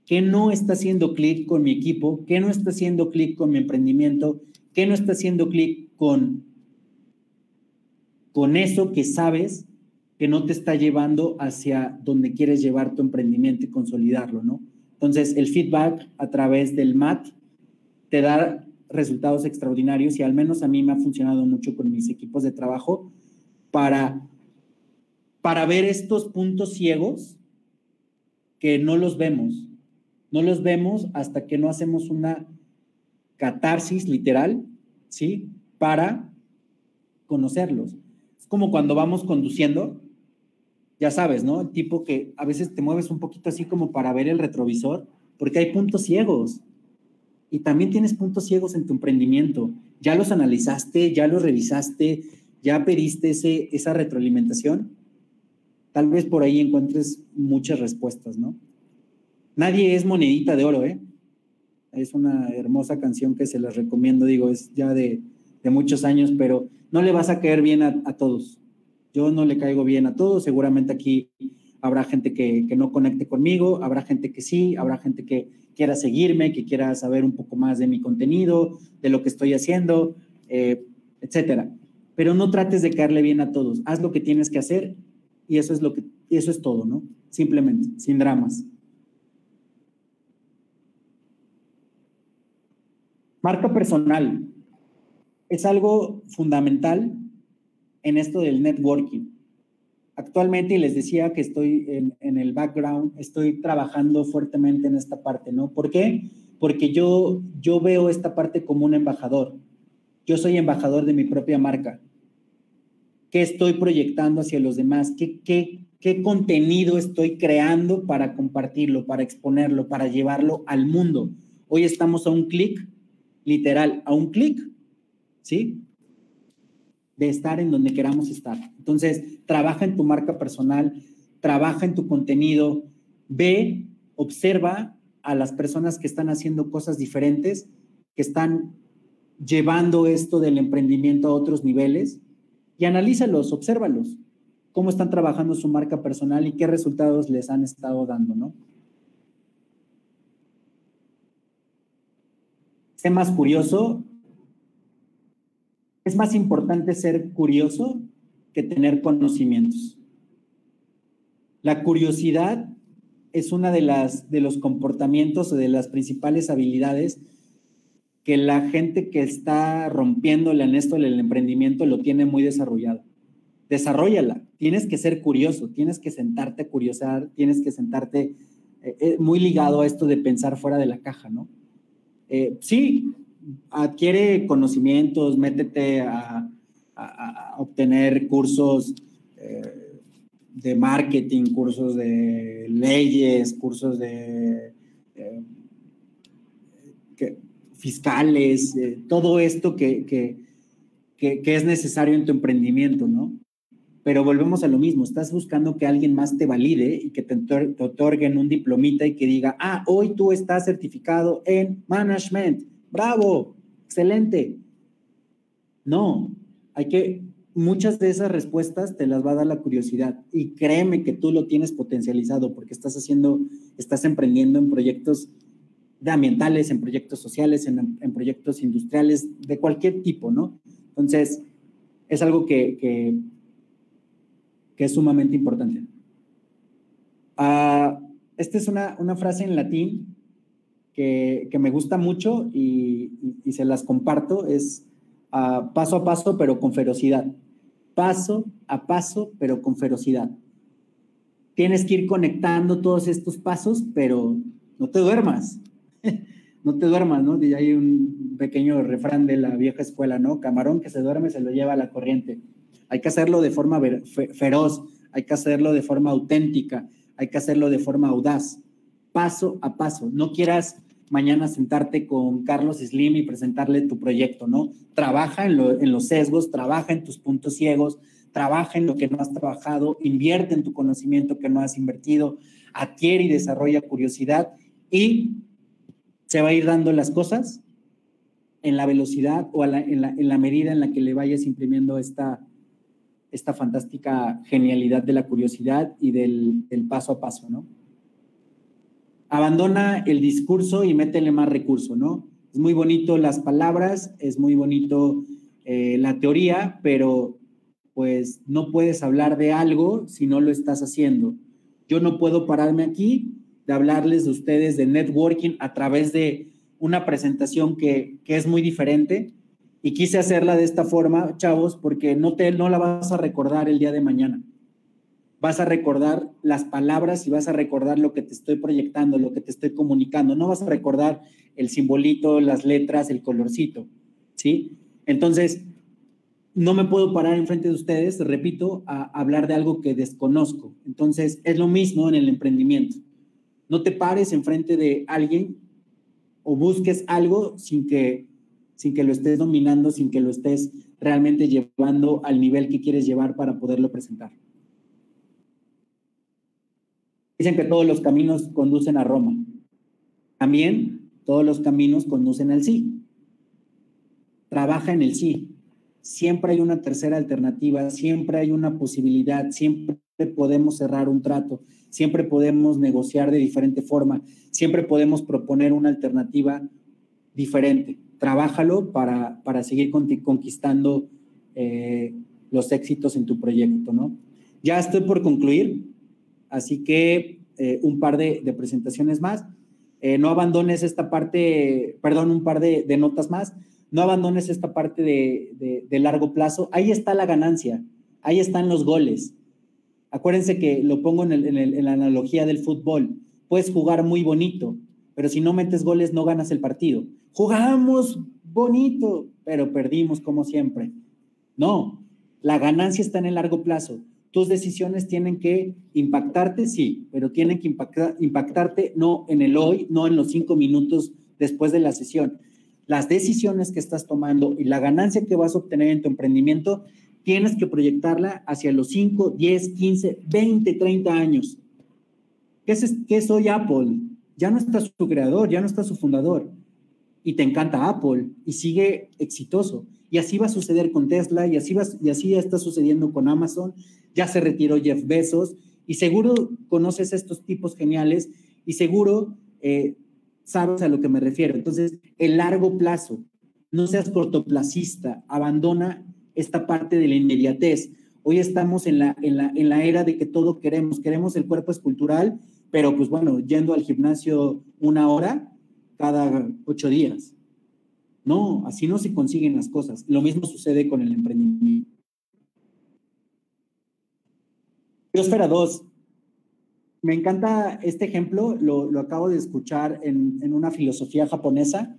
¿Qué no está haciendo clic con mi equipo? ¿Qué no está haciendo clic con mi emprendimiento? ¿Qué no está haciendo clic con, con eso que sabes que no te está llevando hacia donde quieres llevar tu emprendimiento y consolidarlo, ¿no? Entonces, el feedback a través del MAT te da resultados extraordinarios y al menos a mí me ha funcionado mucho con mis equipos de trabajo para, para ver estos puntos ciegos que no los vemos. No los vemos hasta que no hacemos una catarsis literal, ¿sí? Para conocerlos. Es como cuando vamos conduciendo ya sabes, ¿no? El tipo que a veces te mueves un poquito así como para ver el retrovisor, porque hay puntos ciegos. Y también tienes puntos ciegos en tu emprendimiento. Ya los analizaste, ya los revisaste, ya pediste ese, esa retroalimentación. Tal vez por ahí encuentres muchas respuestas, ¿no? Nadie es monedita de oro, ¿eh? Es una hermosa canción que se las recomiendo, digo, es ya de, muchos años, pero no le vas a caer bien a todos yo no le caigo bien a todos, seguramente aquí habrá gente que, no conecte conmigo, habrá gente que sí, habrá gente que quiera seguirme, que quiera saber un poco más de mi contenido, de lo que estoy haciendo, eh, etcétera. Pero no trates de caerle bien a todos, haz lo que tienes que hacer y eso es lo que, eso es todo, ¿no? Simplemente, sin dramas. Marca personal es algo fundamental en esto del networking. Actualmente, y les decía que estoy en, el background, estoy trabajando fuertemente en esta parte, ¿no? ¿Por qué? Porque yo, yo veo esta parte como un embajador. Yo soy embajador de mi propia marca. ¿Qué estoy proyectando hacia los demás? ¿Qué, qué, qué contenido estoy creando para compartirlo, para exponerlo, para llevarlo al mundo? Hoy estamos a un clic, literal, a un clic, ¿sí? De estar en donde queramos estar. Entonces, trabaja en tu marca personal, trabaja en tu contenido, ve, observa a las personas que están haciendo cosas diferentes, que están llevando esto del emprendimiento a otros niveles y analízalos, obsérvalos, cómo están trabajando su marca personal y qué resultados les han estado dando, ¿no? Sé más curioso. Es más importante ser curioso que tener conocimientos. La curiosidad es una de los comportamientos o de las principales habilidades que la gente que está rompiéndole en esto del emprendimiento lo tiene muy desarrollado. Desarrollala. Tienes que ser curioso, tienes que sentarte a curiosar, tienes que sentarte eh, eh, muy ligado a esto de pensar fuera de la caja, ¿no? Eh, sí, adquiere conocimientos, métete a, obtener cursos de marketing, cursos de leyes, cursos de fiscales, eh, todo esto que, que, es necesario en tu emprendimiento, ¿no? Pero volvemos a lo mismo, estás buscando que alguien más te valide y que te, te otorguen un diplomita y que diga, ah, hoy tú estás certificado en management, bravo, excelente. No, hay que, muchas de esas respuestas te las va a dar la curiosidad y créeme que tú lo tienes potencializado porque estás haciendo, estás emprendiendo en proyectos de ambientales, en proyectos sociales, en, proyectos industriales, de cualquier tipo, ¿no? Entonces, es algo que, que, es sumamente importante. Uh, esta es una, una, frase en latín que, me gusta mucho y, se las comparto, es uh, paso a paso, pero con ferocidad. Paso a paso, pero con ferocidad. Tienes que ir conectando todos estos pasos, pero no te duermas no te duermas, ¿no? Y hay un pequeño refrán de la vieja escuela, ¿no? Camarón que se duerme se lo lleva a la corriente. Hay que hacerlo de forma feroz, hay que hacerlo de forma auténtica, hay que hacerlo de forma audaz, paso a paso. No quieras mañana sentarte con Carlos Slim y presentarle tu proyecto, ¿no? Trabaja en, en los sesgos, trabaja en tus puntos ciegos, trabaja en lo que no has trabajado, invierte en tu conocimiento que no has invertido, adquiere y desarrolla curiosidad y se va a ir dando las cosas en la velocidad o en, la, medida en la que le vayas imprimiendo esta, esta fantástica genialidad de la curiosidad y del, paso a paso, ¿no? Abandona el discurso y métele más recurso, ¿no? Es muy bonito las palabras, es muy bonito eh, la teoría, pero pues no puedes hablar de algo si no lo estás haciendo. Yo no puedo pararme aquí de hablarles de ustedes de networking a través de una presentación que, es muy diferente. Y quise hacerla de esta forma, chavos, porque no, te, no la vas a recordar el día de mañana. Vas a recordar las palabras y vas a recordar lo que te estoy proyectando, lo que te estoy comunicando. No vas a recordar el simbolito, las letras, el colorcito, ¿sí? Entonces, no me puedo parar enfrente de ustedes, repito, a hablar de algo que desconozco. Entonces, es lo mismo en el emprendimiento. No te pares enfrente de alguien o busques algo sin que, sin que lo estés dominando, sin que lo estés realmente llevando al nivel que quieres llevar para poderlo presentar. Dicen que todos los caminos conducen a Roma. También todos los caminos conducen al sí. Trabaja en el sí. Siempre hay una tercera alternativa, siempre hay una posibilidad, siempre podemos cerrar un trato, siempre podemos negociar de diferente forma, siempre podemos proponer una alternativa diferente. Trabájalo para, para seguir conquistando eh, los éxitos en tu proyecto, ¿no? Ya estoy por concluir, así que eh, un par de, presentaciones más. Eh, no abandones esta parte, perdón, un par de, notas más. No abandones esta parte de, de largo plazo. Ahí está la ganancia, ahí están los goles Acuérdense que lo pongo en, la analogía del fútbol. Puedes jugar muy bonito, pero si no metes goles no ganas el partido. Jugamos bonito, pero perdimos como siempre. No, la ganancia está en el largo plazo. Tus decisiones tienen que impactarte, sí, pero tienen que impactarte no en el hoy, no en los cinco minutos después de la sesión. Las decisiones que estás tomando y la ganancia que vas a obtener en tu emprendimiento tienes que proyectarla hacia los 5, 10, 15, 20, 30 años. ¿Qué es, qué es hoy Apple? Ya no está su creador, ya no está su fundador. Y te encanta Apple y sigue exitoso. Y así va a suceder con Tesla y así, va, y así está sucediendo con Amazon. Ya se retiró Jeff Bezos y seguro conoces estos tipos geniales y seguro eh, sabes a lo que me refiero. Entonces, el largo plazo, no seas cortoplacista, abandona esta parte de la inmediatez. Hoy estamos en la, en la, en la era de que todo queremos, queremos el cuerpo escultural, pero pues bueno, yendo al gimnasio una hora cada ocho días. No, así no se consiguen las cosas. Lo mismo sucede con el emprendimiento. Biosfera 2. Me encanta este ejemplo, lo, lo acabo de escuchar en, en una filosofía japonesa.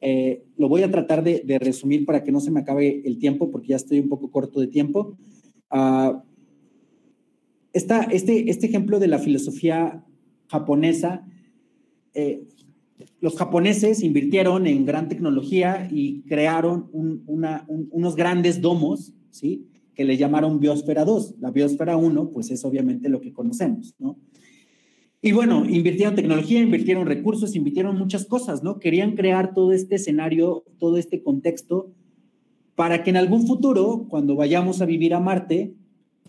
Eh, lo voy a tratar de, de, resumir para que no se me acabe el tiempo, porque ya estoy un poco corto de tiempo. Uh, esta, este, este ejemplo de la filosofía japonesa eh, los japoneses invirtieron en gran tecnología y crearon unos grandes domos, ¿sí? Que le llamaron Biosfera 2. La Biosfera 1, pues es obviamente lo que conocemos, ¿no? Y bueno, invirtieron tecnología, invirtieron recursos, invirtieron muchas cosas, ¿no? Querían crear todo este escenario, todo este contexto, para que en algún futuro, cuando vayamos a vivir a Marte,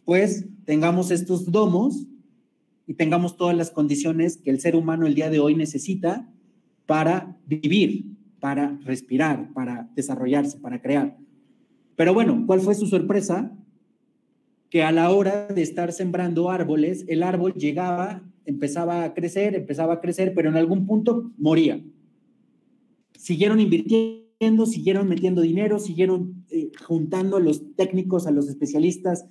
pues tengamos estos domos y tengamos todas las condiciones que el ser humano el día de hoy necesita para vivir, para respirar, para desarrollarse, para crear. Pero bueno, ¿cuál fue su sorpresa? Que a la hora de estar sembrando árboles, el árbol llegaba, empezaba a crecer, empezaba a crecer, pero en algún punto moría. Siguieron invirtiendo, siguieron metiendo dinero, siguieron eh, juntando a los técnicos, a los especialistas,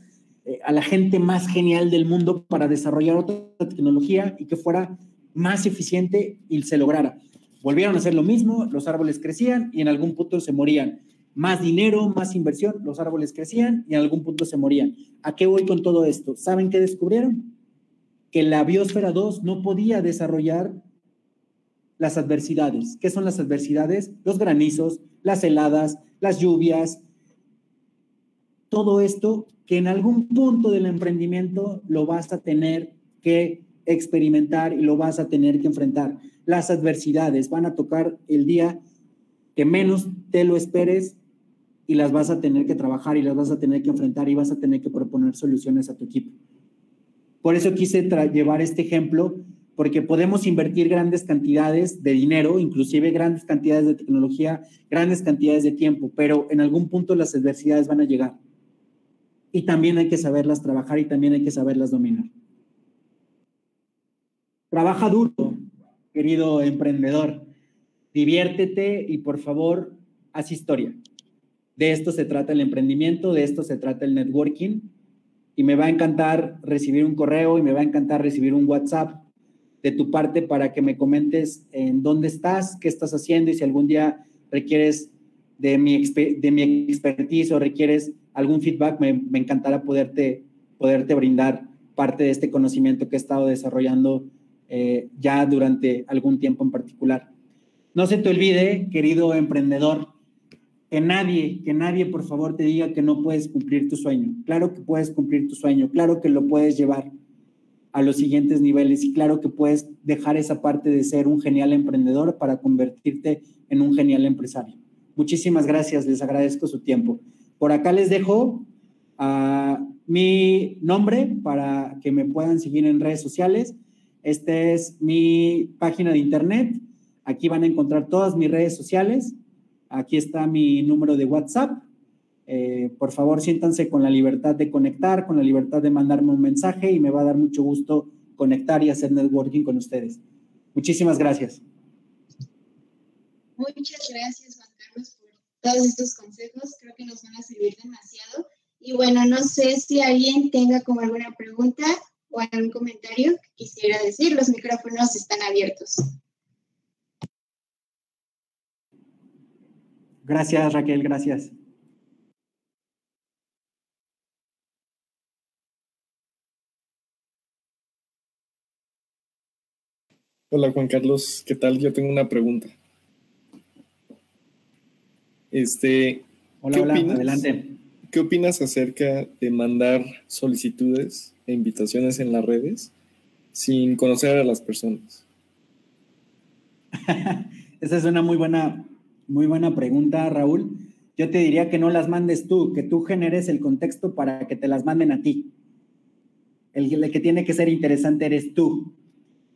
eh, a la gente más genial del mundo para desarrollar otra tecnología y que fuera más eficiente y se lograra. Volvieron a hacer lo mismo, los árboles crecían y en algún punto se morían. Más dinero, más inversión, los árboles crecían y en algún punto se morían. ¿A qué voy con todo esto? ¿Saben qué descubrieron? Que la biosfera 2 no podía desarrollar las adversidades. ¿Qué son las adversidades? Los granizos, las heladas, las lluvias, todo esto que en algún punto del emprendimiento lo vas a tener que experimentar y lo vas a tener que enfrentar. Las adversidades van a tocar el día que menos te lo esperes y las vas a tener que trabajar y las vas a tener que enfrentar y vas a tener que proponer soluciones a tu equipo. Por eso quise llevar este ejemplo, porque podemos invertir grandes cantidades de dinero, inclusive grandes cantidades de tecnología, grandes cantidades de tiempo, pero en algún punto las adversidades van a llegar. Y también hay que saberlas trabajar y también hay que saberlas dominar. Trabaja duro, querido emprendedor. Diviértete y por favor, haz historia. De esto se trata el emprendimiento, de esto se trata el networking. Y me va a encantar recibir un correo y me va a encantar recibir un WhatsApp de tu parte para que me comentes en dónde estás, qué estás haciendo y si algún día requieres de mi, de mi expertise o requieres algún feedback, me, me encantará poderte, poderte brindar parte de este conocimiento que he estado desarrollando eh, ya durante algún tiempo en particular. No se te olvide, querido emprendedor, que nadie, que nadie por favor te diga que no puedes cumplir tu sueño. Claro que puedes cumplir tu sueño, claro que lo puedes llevar a los siguientes niveles y claro que puedes dejar esa parte de ser un genial emprendedor para convertirte en un genial empresario. Muchísimas gracias, les agradezco su tiempo. Por acá les dejo uh, mi nombre para que me puedan seguir en redes sociales. Esta es mi página de internet. Aquí van a encontrar todas mis redes sociales. Aquí está mi número de WhatsApp. Eh, por favor, siéntanse con la libertad de conectar, con la libertad de mandarme un mensaje y me va a dar mucho gusto conectar y hacer networking con ustedes. Muchísimas gracias. Muchas gracias, Juan Carlos, por todos estos consejos. Creo que nos van a servir demasiado. Y bueno, no sé si alguien tenga como alguna pregunta o algún comentario que quisiera decir, los micrófonos están abiertos. Gracias, Raquel, gracias. Hola Juan Carlos, ¿qué tal? Yo tengo una pregunta. Este, hola, hola, adelante. ¿Qué opinas acerca de mandar solicitudes e invitaciones en las redes sin conocer a las personas? Esa es una muy buena, muy buena pregunta, Raúl. yo te diría que no las mandes tú, que tú generes el contexto para que te las manden a ti. El, que tiene que ser interesante eres tú.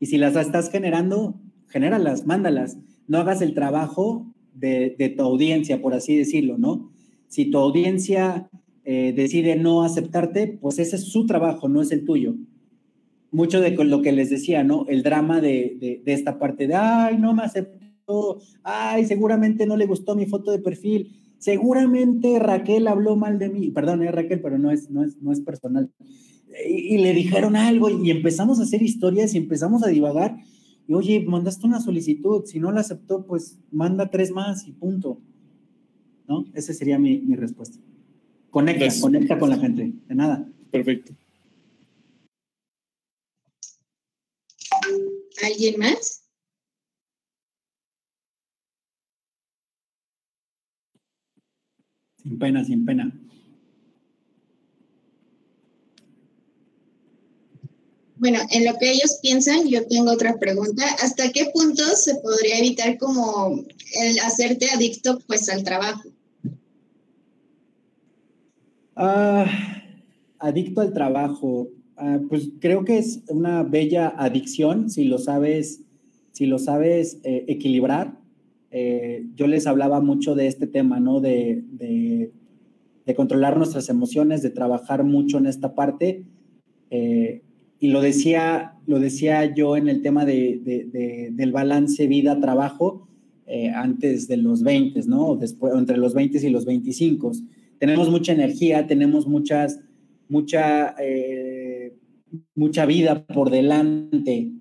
Y si las estás generando, genéralas, mándalas. No hagas el trabajo de, tu audiencia, por así decirlo, ¿no? Si tu audiencia eh, decide no aceptarte, pues ese es su trabajo, no es el tuyo. Mucho de lo que les decía, ¿no? El drama de esta parte de, ay, no me aceptó, ay, seguramente no le gustó mi foto de perfil, seguramente Raquel habló mal de mí, perdón, es Raquel, pero no es, no es, no es personal. Y, y, le dijeron algo y empezamos a hacer historias y empezamos a divagar. Y oye, mandaste una solicitud, si no la aceptó, pues manda tres más y punto. ¿No? Esa sería mi, mi respuesta. Conecta, Gracias. conecta con la gente, de nada. Perfecto. ¿Alguien más? Sin pena, sin pena. Bueno, en lo que ellos piensan, yo tengo otra pregunta. ¿Hasta qué punto se podría evitar como el hacerte adicto pues al trabajo? Uh, adicto al trabajo. Uh, pues creo que es una bella adicción si lo sabes, si lo sabes eh, equilibrar. Eh, yo les hablaba mucho de este tema, ¿no? De, de, controlar nuestras emociones, de trabajar mucho en esta parte. Eh, y lo decía, lo decía yo en el tema de, de, del balance vida-trabajo eh, antes de los 20, ¿no? Después, entre los 20 y los 25. Tenemos mucha energía, tenemos muchas, mucha, mucha vida por delante,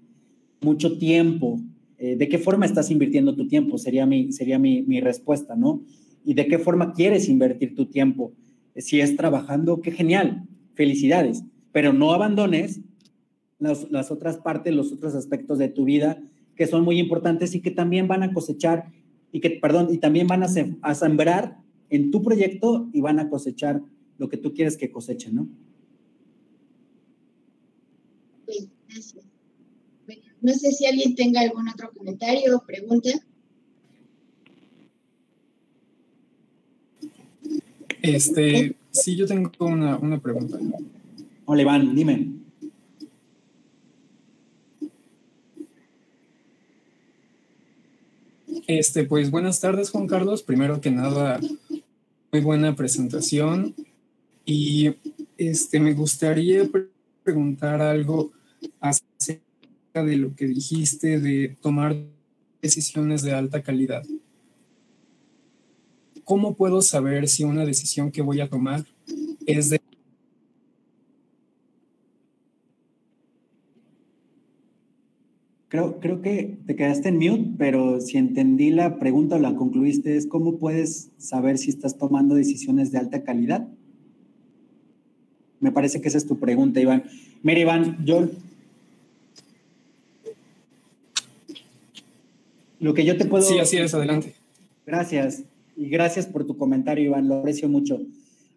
mucho tiempo. Eh, ¿De qué forma estás invirtiendo tu tiempo? Sería, mi, sería mi, mi respuesta, ¿no? ¿Y de qué forma quieres invertir tu tiempo? Si es trabajando, qué genial, felicidades, pero no abandones las, las, otras partes, los otros aspectos de tu vida que son muy importantes y que también van a cosechar y que, perdón, y también van a, se, a sembrar en tu proyecto y van a cosechar lo que tú quieres que cosechen, ¿no? Sí, no sé si alguien tenga algún otro comentario o pregunta. Este, sí, yo tengo una, una pregunta. Hola, Iván, dime. Este, pues buenas tardes, Juan Carlos. Primero que nada, muy buena presentación. Y este, me gustaría preguntar algo acerca de lo que dijiste de tomar decisiones de alta calidad. ¿Cómo puedo saber si una decisión que voy a tomar es de Creo, creo que te quedaste en mute, pero si entendí la pregunta o la concluiste, es cómo puedes saber si estás tomando decisiones de alta calidad. Me parece que esa es tu pregunta, Iván. Mira, Iván, yo... Lo que yo te puedo... Sí, así es, adelante. Gracias. Y gracias por tu comentario, Iván, lo aprecio mucho.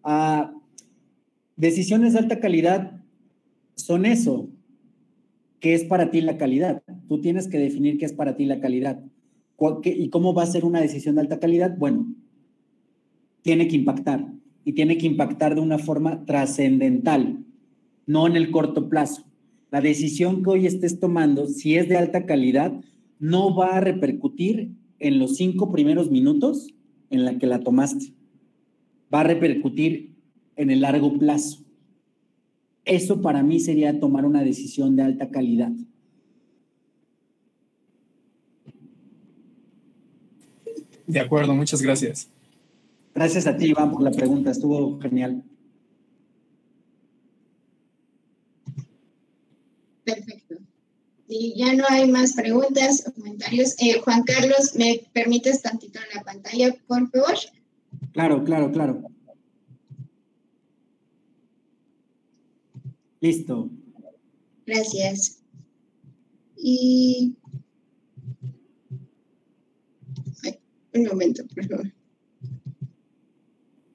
Uh, decisiones de alta calidad son eso, ¿qué es para ti la calidad? Tú tienes que definir qué es para ti la calidad. ¿Y cómo va a ser una decisión de alta calidad? Bueno, tiene que impactar y tiene que impactar de una forma trascendental, no en el corto plazo. La decisión que hoy estés tomando, si es de alta calidad, no va a repercutir en los cinco primeros minutos en la que la tomaste. Va a repercutir en el largo plazo. Eso para mí sería tomar una decisión de alta calidad. De acuerdo, muchas gracias. Gracias a ti, Iván, por la pregunta. Estuvo genial. Perfecto. Si ya no hay más preguntas o comentarios, eh, Juan Carlos, ¿me permites tantito en la pantalla, por favor? Claro, claro, claro. Listo. Gracias. Y... Ay, un momento, por favor.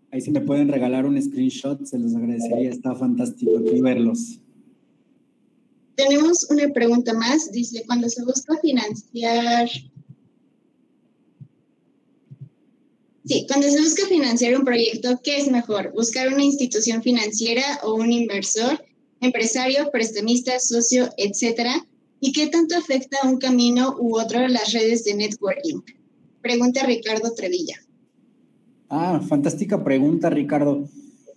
Ahí si me pueden regalar un screenshot, se los agradecería. Está fantástico aquí verlos. Tenemos una pregunta más. Dice, cuando se busca financiar... Sí, cuando se busca financiar un proyecto, ¿qué es mejor? ¿Buscar una institución financiera o un inversor, empresario, prestamista, socio, etcétera? ¿Y qué tanto afecta a un camino u otro las redes de networking? Pregunta Ricardo Trevilla. Ah, fantástica pregunta, Ricardo.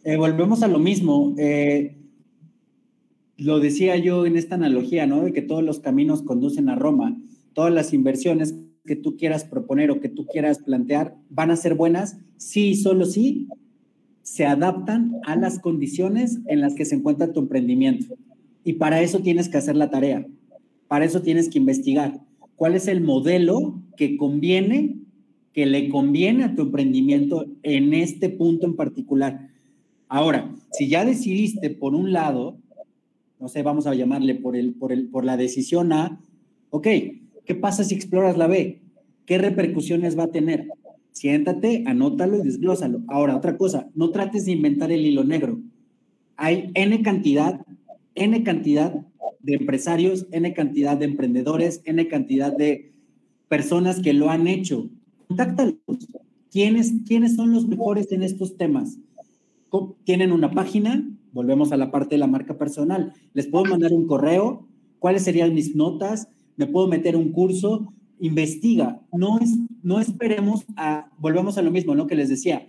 Eh, volvemos a lo mismo. Eh, lo decía yo en esta analogía, ¿no? De que todos los caminos conducen a Roma. Todas las inversiones que tú quieras proponer o que tú quieras plantear van a ser buenas si solo si se adaptan a las condiciones en las que se encuentra tu emprendimiento. Y para eso tienes que hacer la tarea. Para eso tienes que investigar cuál es el modelo que conviene, que le conviene a tu emprendimiento en este punto en particular. Ahora, si ya decidiste por un lado, no sé, vamos a llamarle por, el, por, el, por la decisión A, ok, ¿qué pasa si exploras la B? ¿Qué repercusiones va a tener? Siéntate, anótalo y desglósalo. Ahora, otra cosa, no trates de inventar el hilo negro. Hay N cantidad, N cantidad de empresarios, N cantidad de emprendedores, N cantidad de personas que lo han hecho. Contáctalos. ¿Quiénes, ¿Quiénes son los mejores en estos temas? ¿Tienen una página? Volvemos a la parte de la marca personal. Les puedo mandar un correo, cuáles serían mis notas, me puedo meter un curso, investiga, no, es, no esperemos a, volvemos a lo mismo, lo que les decía,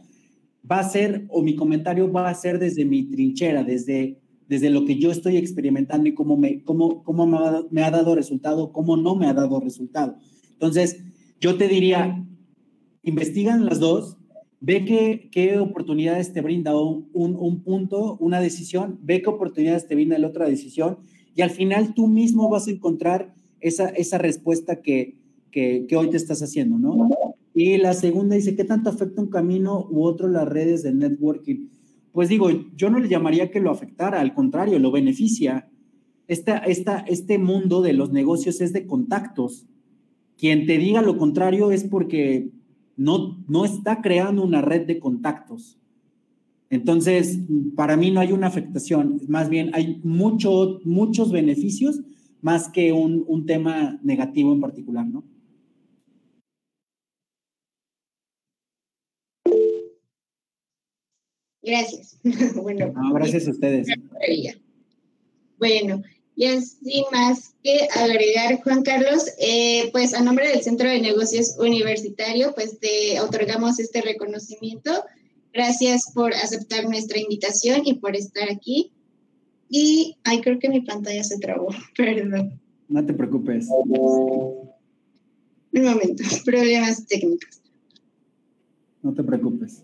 va a ser, o mi comentario va a ser desde mi trinchera, desde, desde lo que yo estoy experimentando y cómo, me, cómo, cómo ha, me ha dado resultado, cómo no me ha dado resultado. Entonces, yo te diría, investigan las dos, ve qué, qué oportunidades te brinda un, un, punto, una decisión, ve qué oportunidades te brinda la otra decisión y al final tú mismo vas a encontrar esa, esa respuesta que, que, que, hoy te estás haciendo, ¿no? Y la segunda dice, ¿qué tanto afecta un camino u otro las redes de networking? Pues digo, yo no le llamaría que lo afectara, al contrario, lo beneficia. Esta, esta, este mundo de los negocios es de contactos. Quien te diga lo contrario es porque no, no está creando una red de contactos. Entonces, para mí no hay una afectación, más bien hay mucho, muchos beneficios más que un, un tema negativo en particular, ¿no? Gracias. bueno, gracias a ustedes. Bueno, y sin más que agregar, Juan Carlos, eh, pues a nombre del Centro de Negocios Universitario, pues te otorgamos este reconocimiento. Gracias por aceptar nuestra invitación y por estar aquí. Y, ay, creo que mi pantalla se trabó, perdón. No te preocupes. Un momento, problemas técnicos. No te preocupes.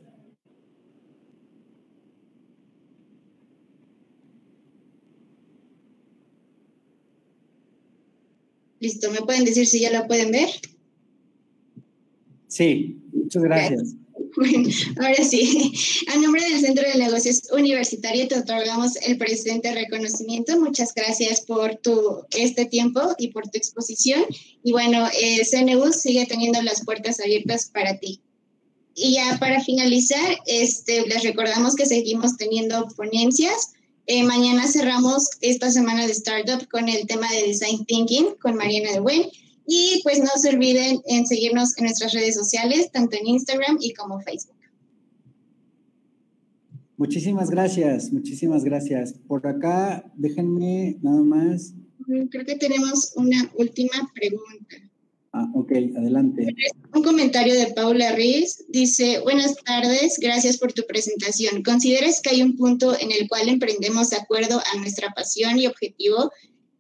Listo, ¿me pueden decir si ya la pueden ver? Sí, muchas gracias. Bueno, ahora sí, a nombre del Centro de Negocios Universitario te otorgamos el presente reconocimiento. Muchas gracias por tu, este tiempo y por tu exposición. Y bueno, eh, CNU sigue teniendo las puertas abiertas para ti. Y ya para finalizar, este, les recordamos que seguimos teniendo ponencias eh, mañana cerramos esta semana de Startup con el tema de Design Thinking con Mariana de Buen. Y pues no se olviden en seguirnos en nuestras redes sociales, tanto en Instagram y como Facebook. Muchísimas gracias, muchísimas gracias. Por acá, déjenme nada más. Creo que tenemos una última pregunta. Ah, ok, adelante. Un comentario de Paula Riz dice, buenas tardes, gracias por tu presentación. ¿Consideras que hay un punto en el cual emprendemos de acuerdo a nuestra pasión y objetivo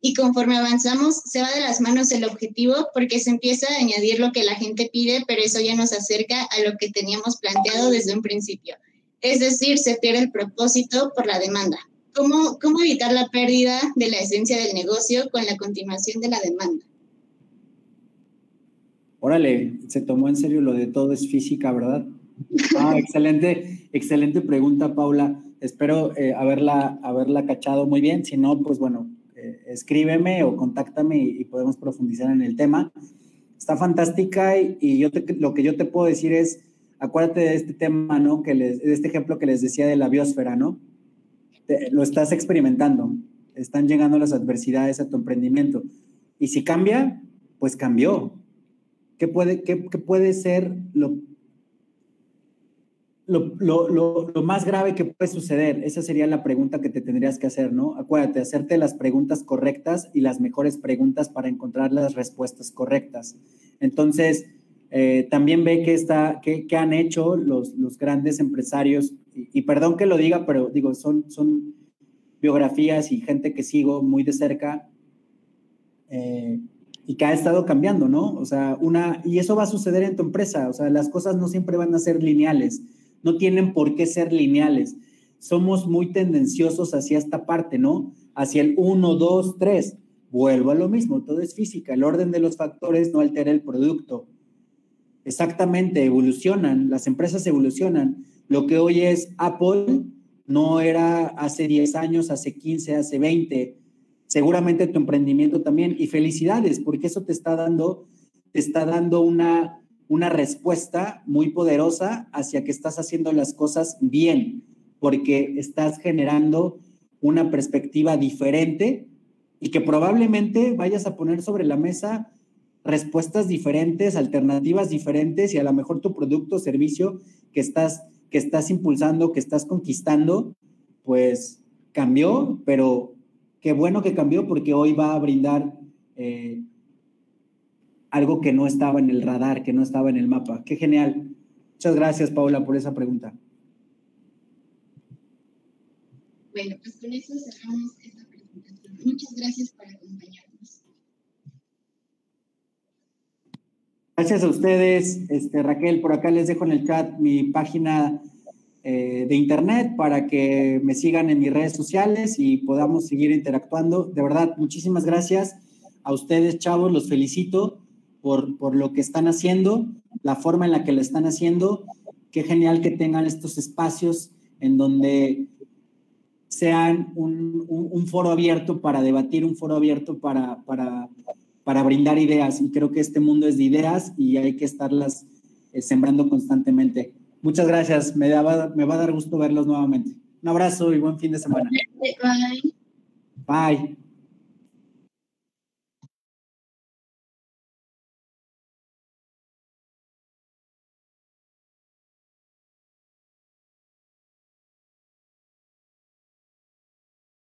y conforme avanzamos se va de las manos el objetivo porque se empieza a añadir lo que la gente pide, pero eso ya nos acerca a lo que teníamos planteado desde un principio? Es decir, se pierde el propósito por la demanda. ¿Cómo, cómo evitar la pérdida de la esencia del negocio con la continuación de la demanda? Órale, se tomó en serio lo de todo es física, ¿verdad? Ah, excelente, excelente pregunta, Paula. Espero eh, haberla, haberla cachado muy bien. Si no, pues bueno, eh, escríbeme o contáctame y, podemos profundizar en el tema. Está fantástica y, yo lo que yo te puedo decir es, acuérdate de este tema, ¿no? Que les, de este ejemplo que les decía de la biosfera, ¿no? lo estás experimentando, están llegando las adversidades a tu emprendimiento. Y si cambia, pues cambió. ¿Qué puede, qué, puede ser lo, lo, más grave que puede suceder? Esa sería la pregunta que te tendrías que hacer, ¿no? Acuérdate, hacerte las preguntas correctas y las mejores preguntas para encontrar las respuestas correctas. Entonces, eh, también ve que, está, que, han hecho los, los grandes empresarios, y, perdón que lo diga, pero digo, son, son biografías y gente que sigo muy de cerca eh, y que ha estado cambiando, ¿no? O sea, una, y eso va a suceder en tu empresa, o sea, las cosas no siempre van a ser lineales no tienen por qué ser lineales. Somos muy tendenciosos hacia esta parte, ¿no? Hacia el 1, 2, 3. Vuelvo a lo mismo, todo es física. El orden de los factores no altera el producto. Exactamente, evolucionan, las empresas evolucionan. Lo que hoy es Apple no era hace 10 años, hace 15, hace 20. Seguramente tu emprendimiento también. Y felicidades, porque eso te está dando, te está dando una, una respuesta muy poderosa hacia que estás haciendo las cosas bien, porque estás generando una perspectiva diferente y que probablemente vayas a poner sobre la mesa respuestas diferentes, alternativas diferentes y a lo mejor tu producto o servicio que estás, que estás impulsando, que estás conquistando, pues cambió, pero qué bueno que cambió porque hoy va a brindar eh, algo que no estaba en el radar, que no estaba en el mapa. Qué genial. Muchas gracias, Paula, por esa pregunta. Bueno, pues con eso cerramos esta presentación. Muchas gracias por acompañarnos. Gracias a ustedes, este, Raquel. Por acá les dejo en el chat mi página eh, de internet para que me sigan en mis redes sociales y podamos seguir interactuando. De verdad, muchísimas gracias a ustedes, chavos. Los felicito por, lo que están haciendo, la forma en la que lo están haciendo. Qué genial que tengan estos espacios en donde sean un, foro abierto para debatir, un foro abierto para, para, para, brindar ideas. Y creo que este mundo es de ideas y hay que estarlas eh, sembrando constantemente. Muchas gracias, me, me va a dar gusto verlos nuevamente. Un abrazo y buen fin de semana. Bye. Bye.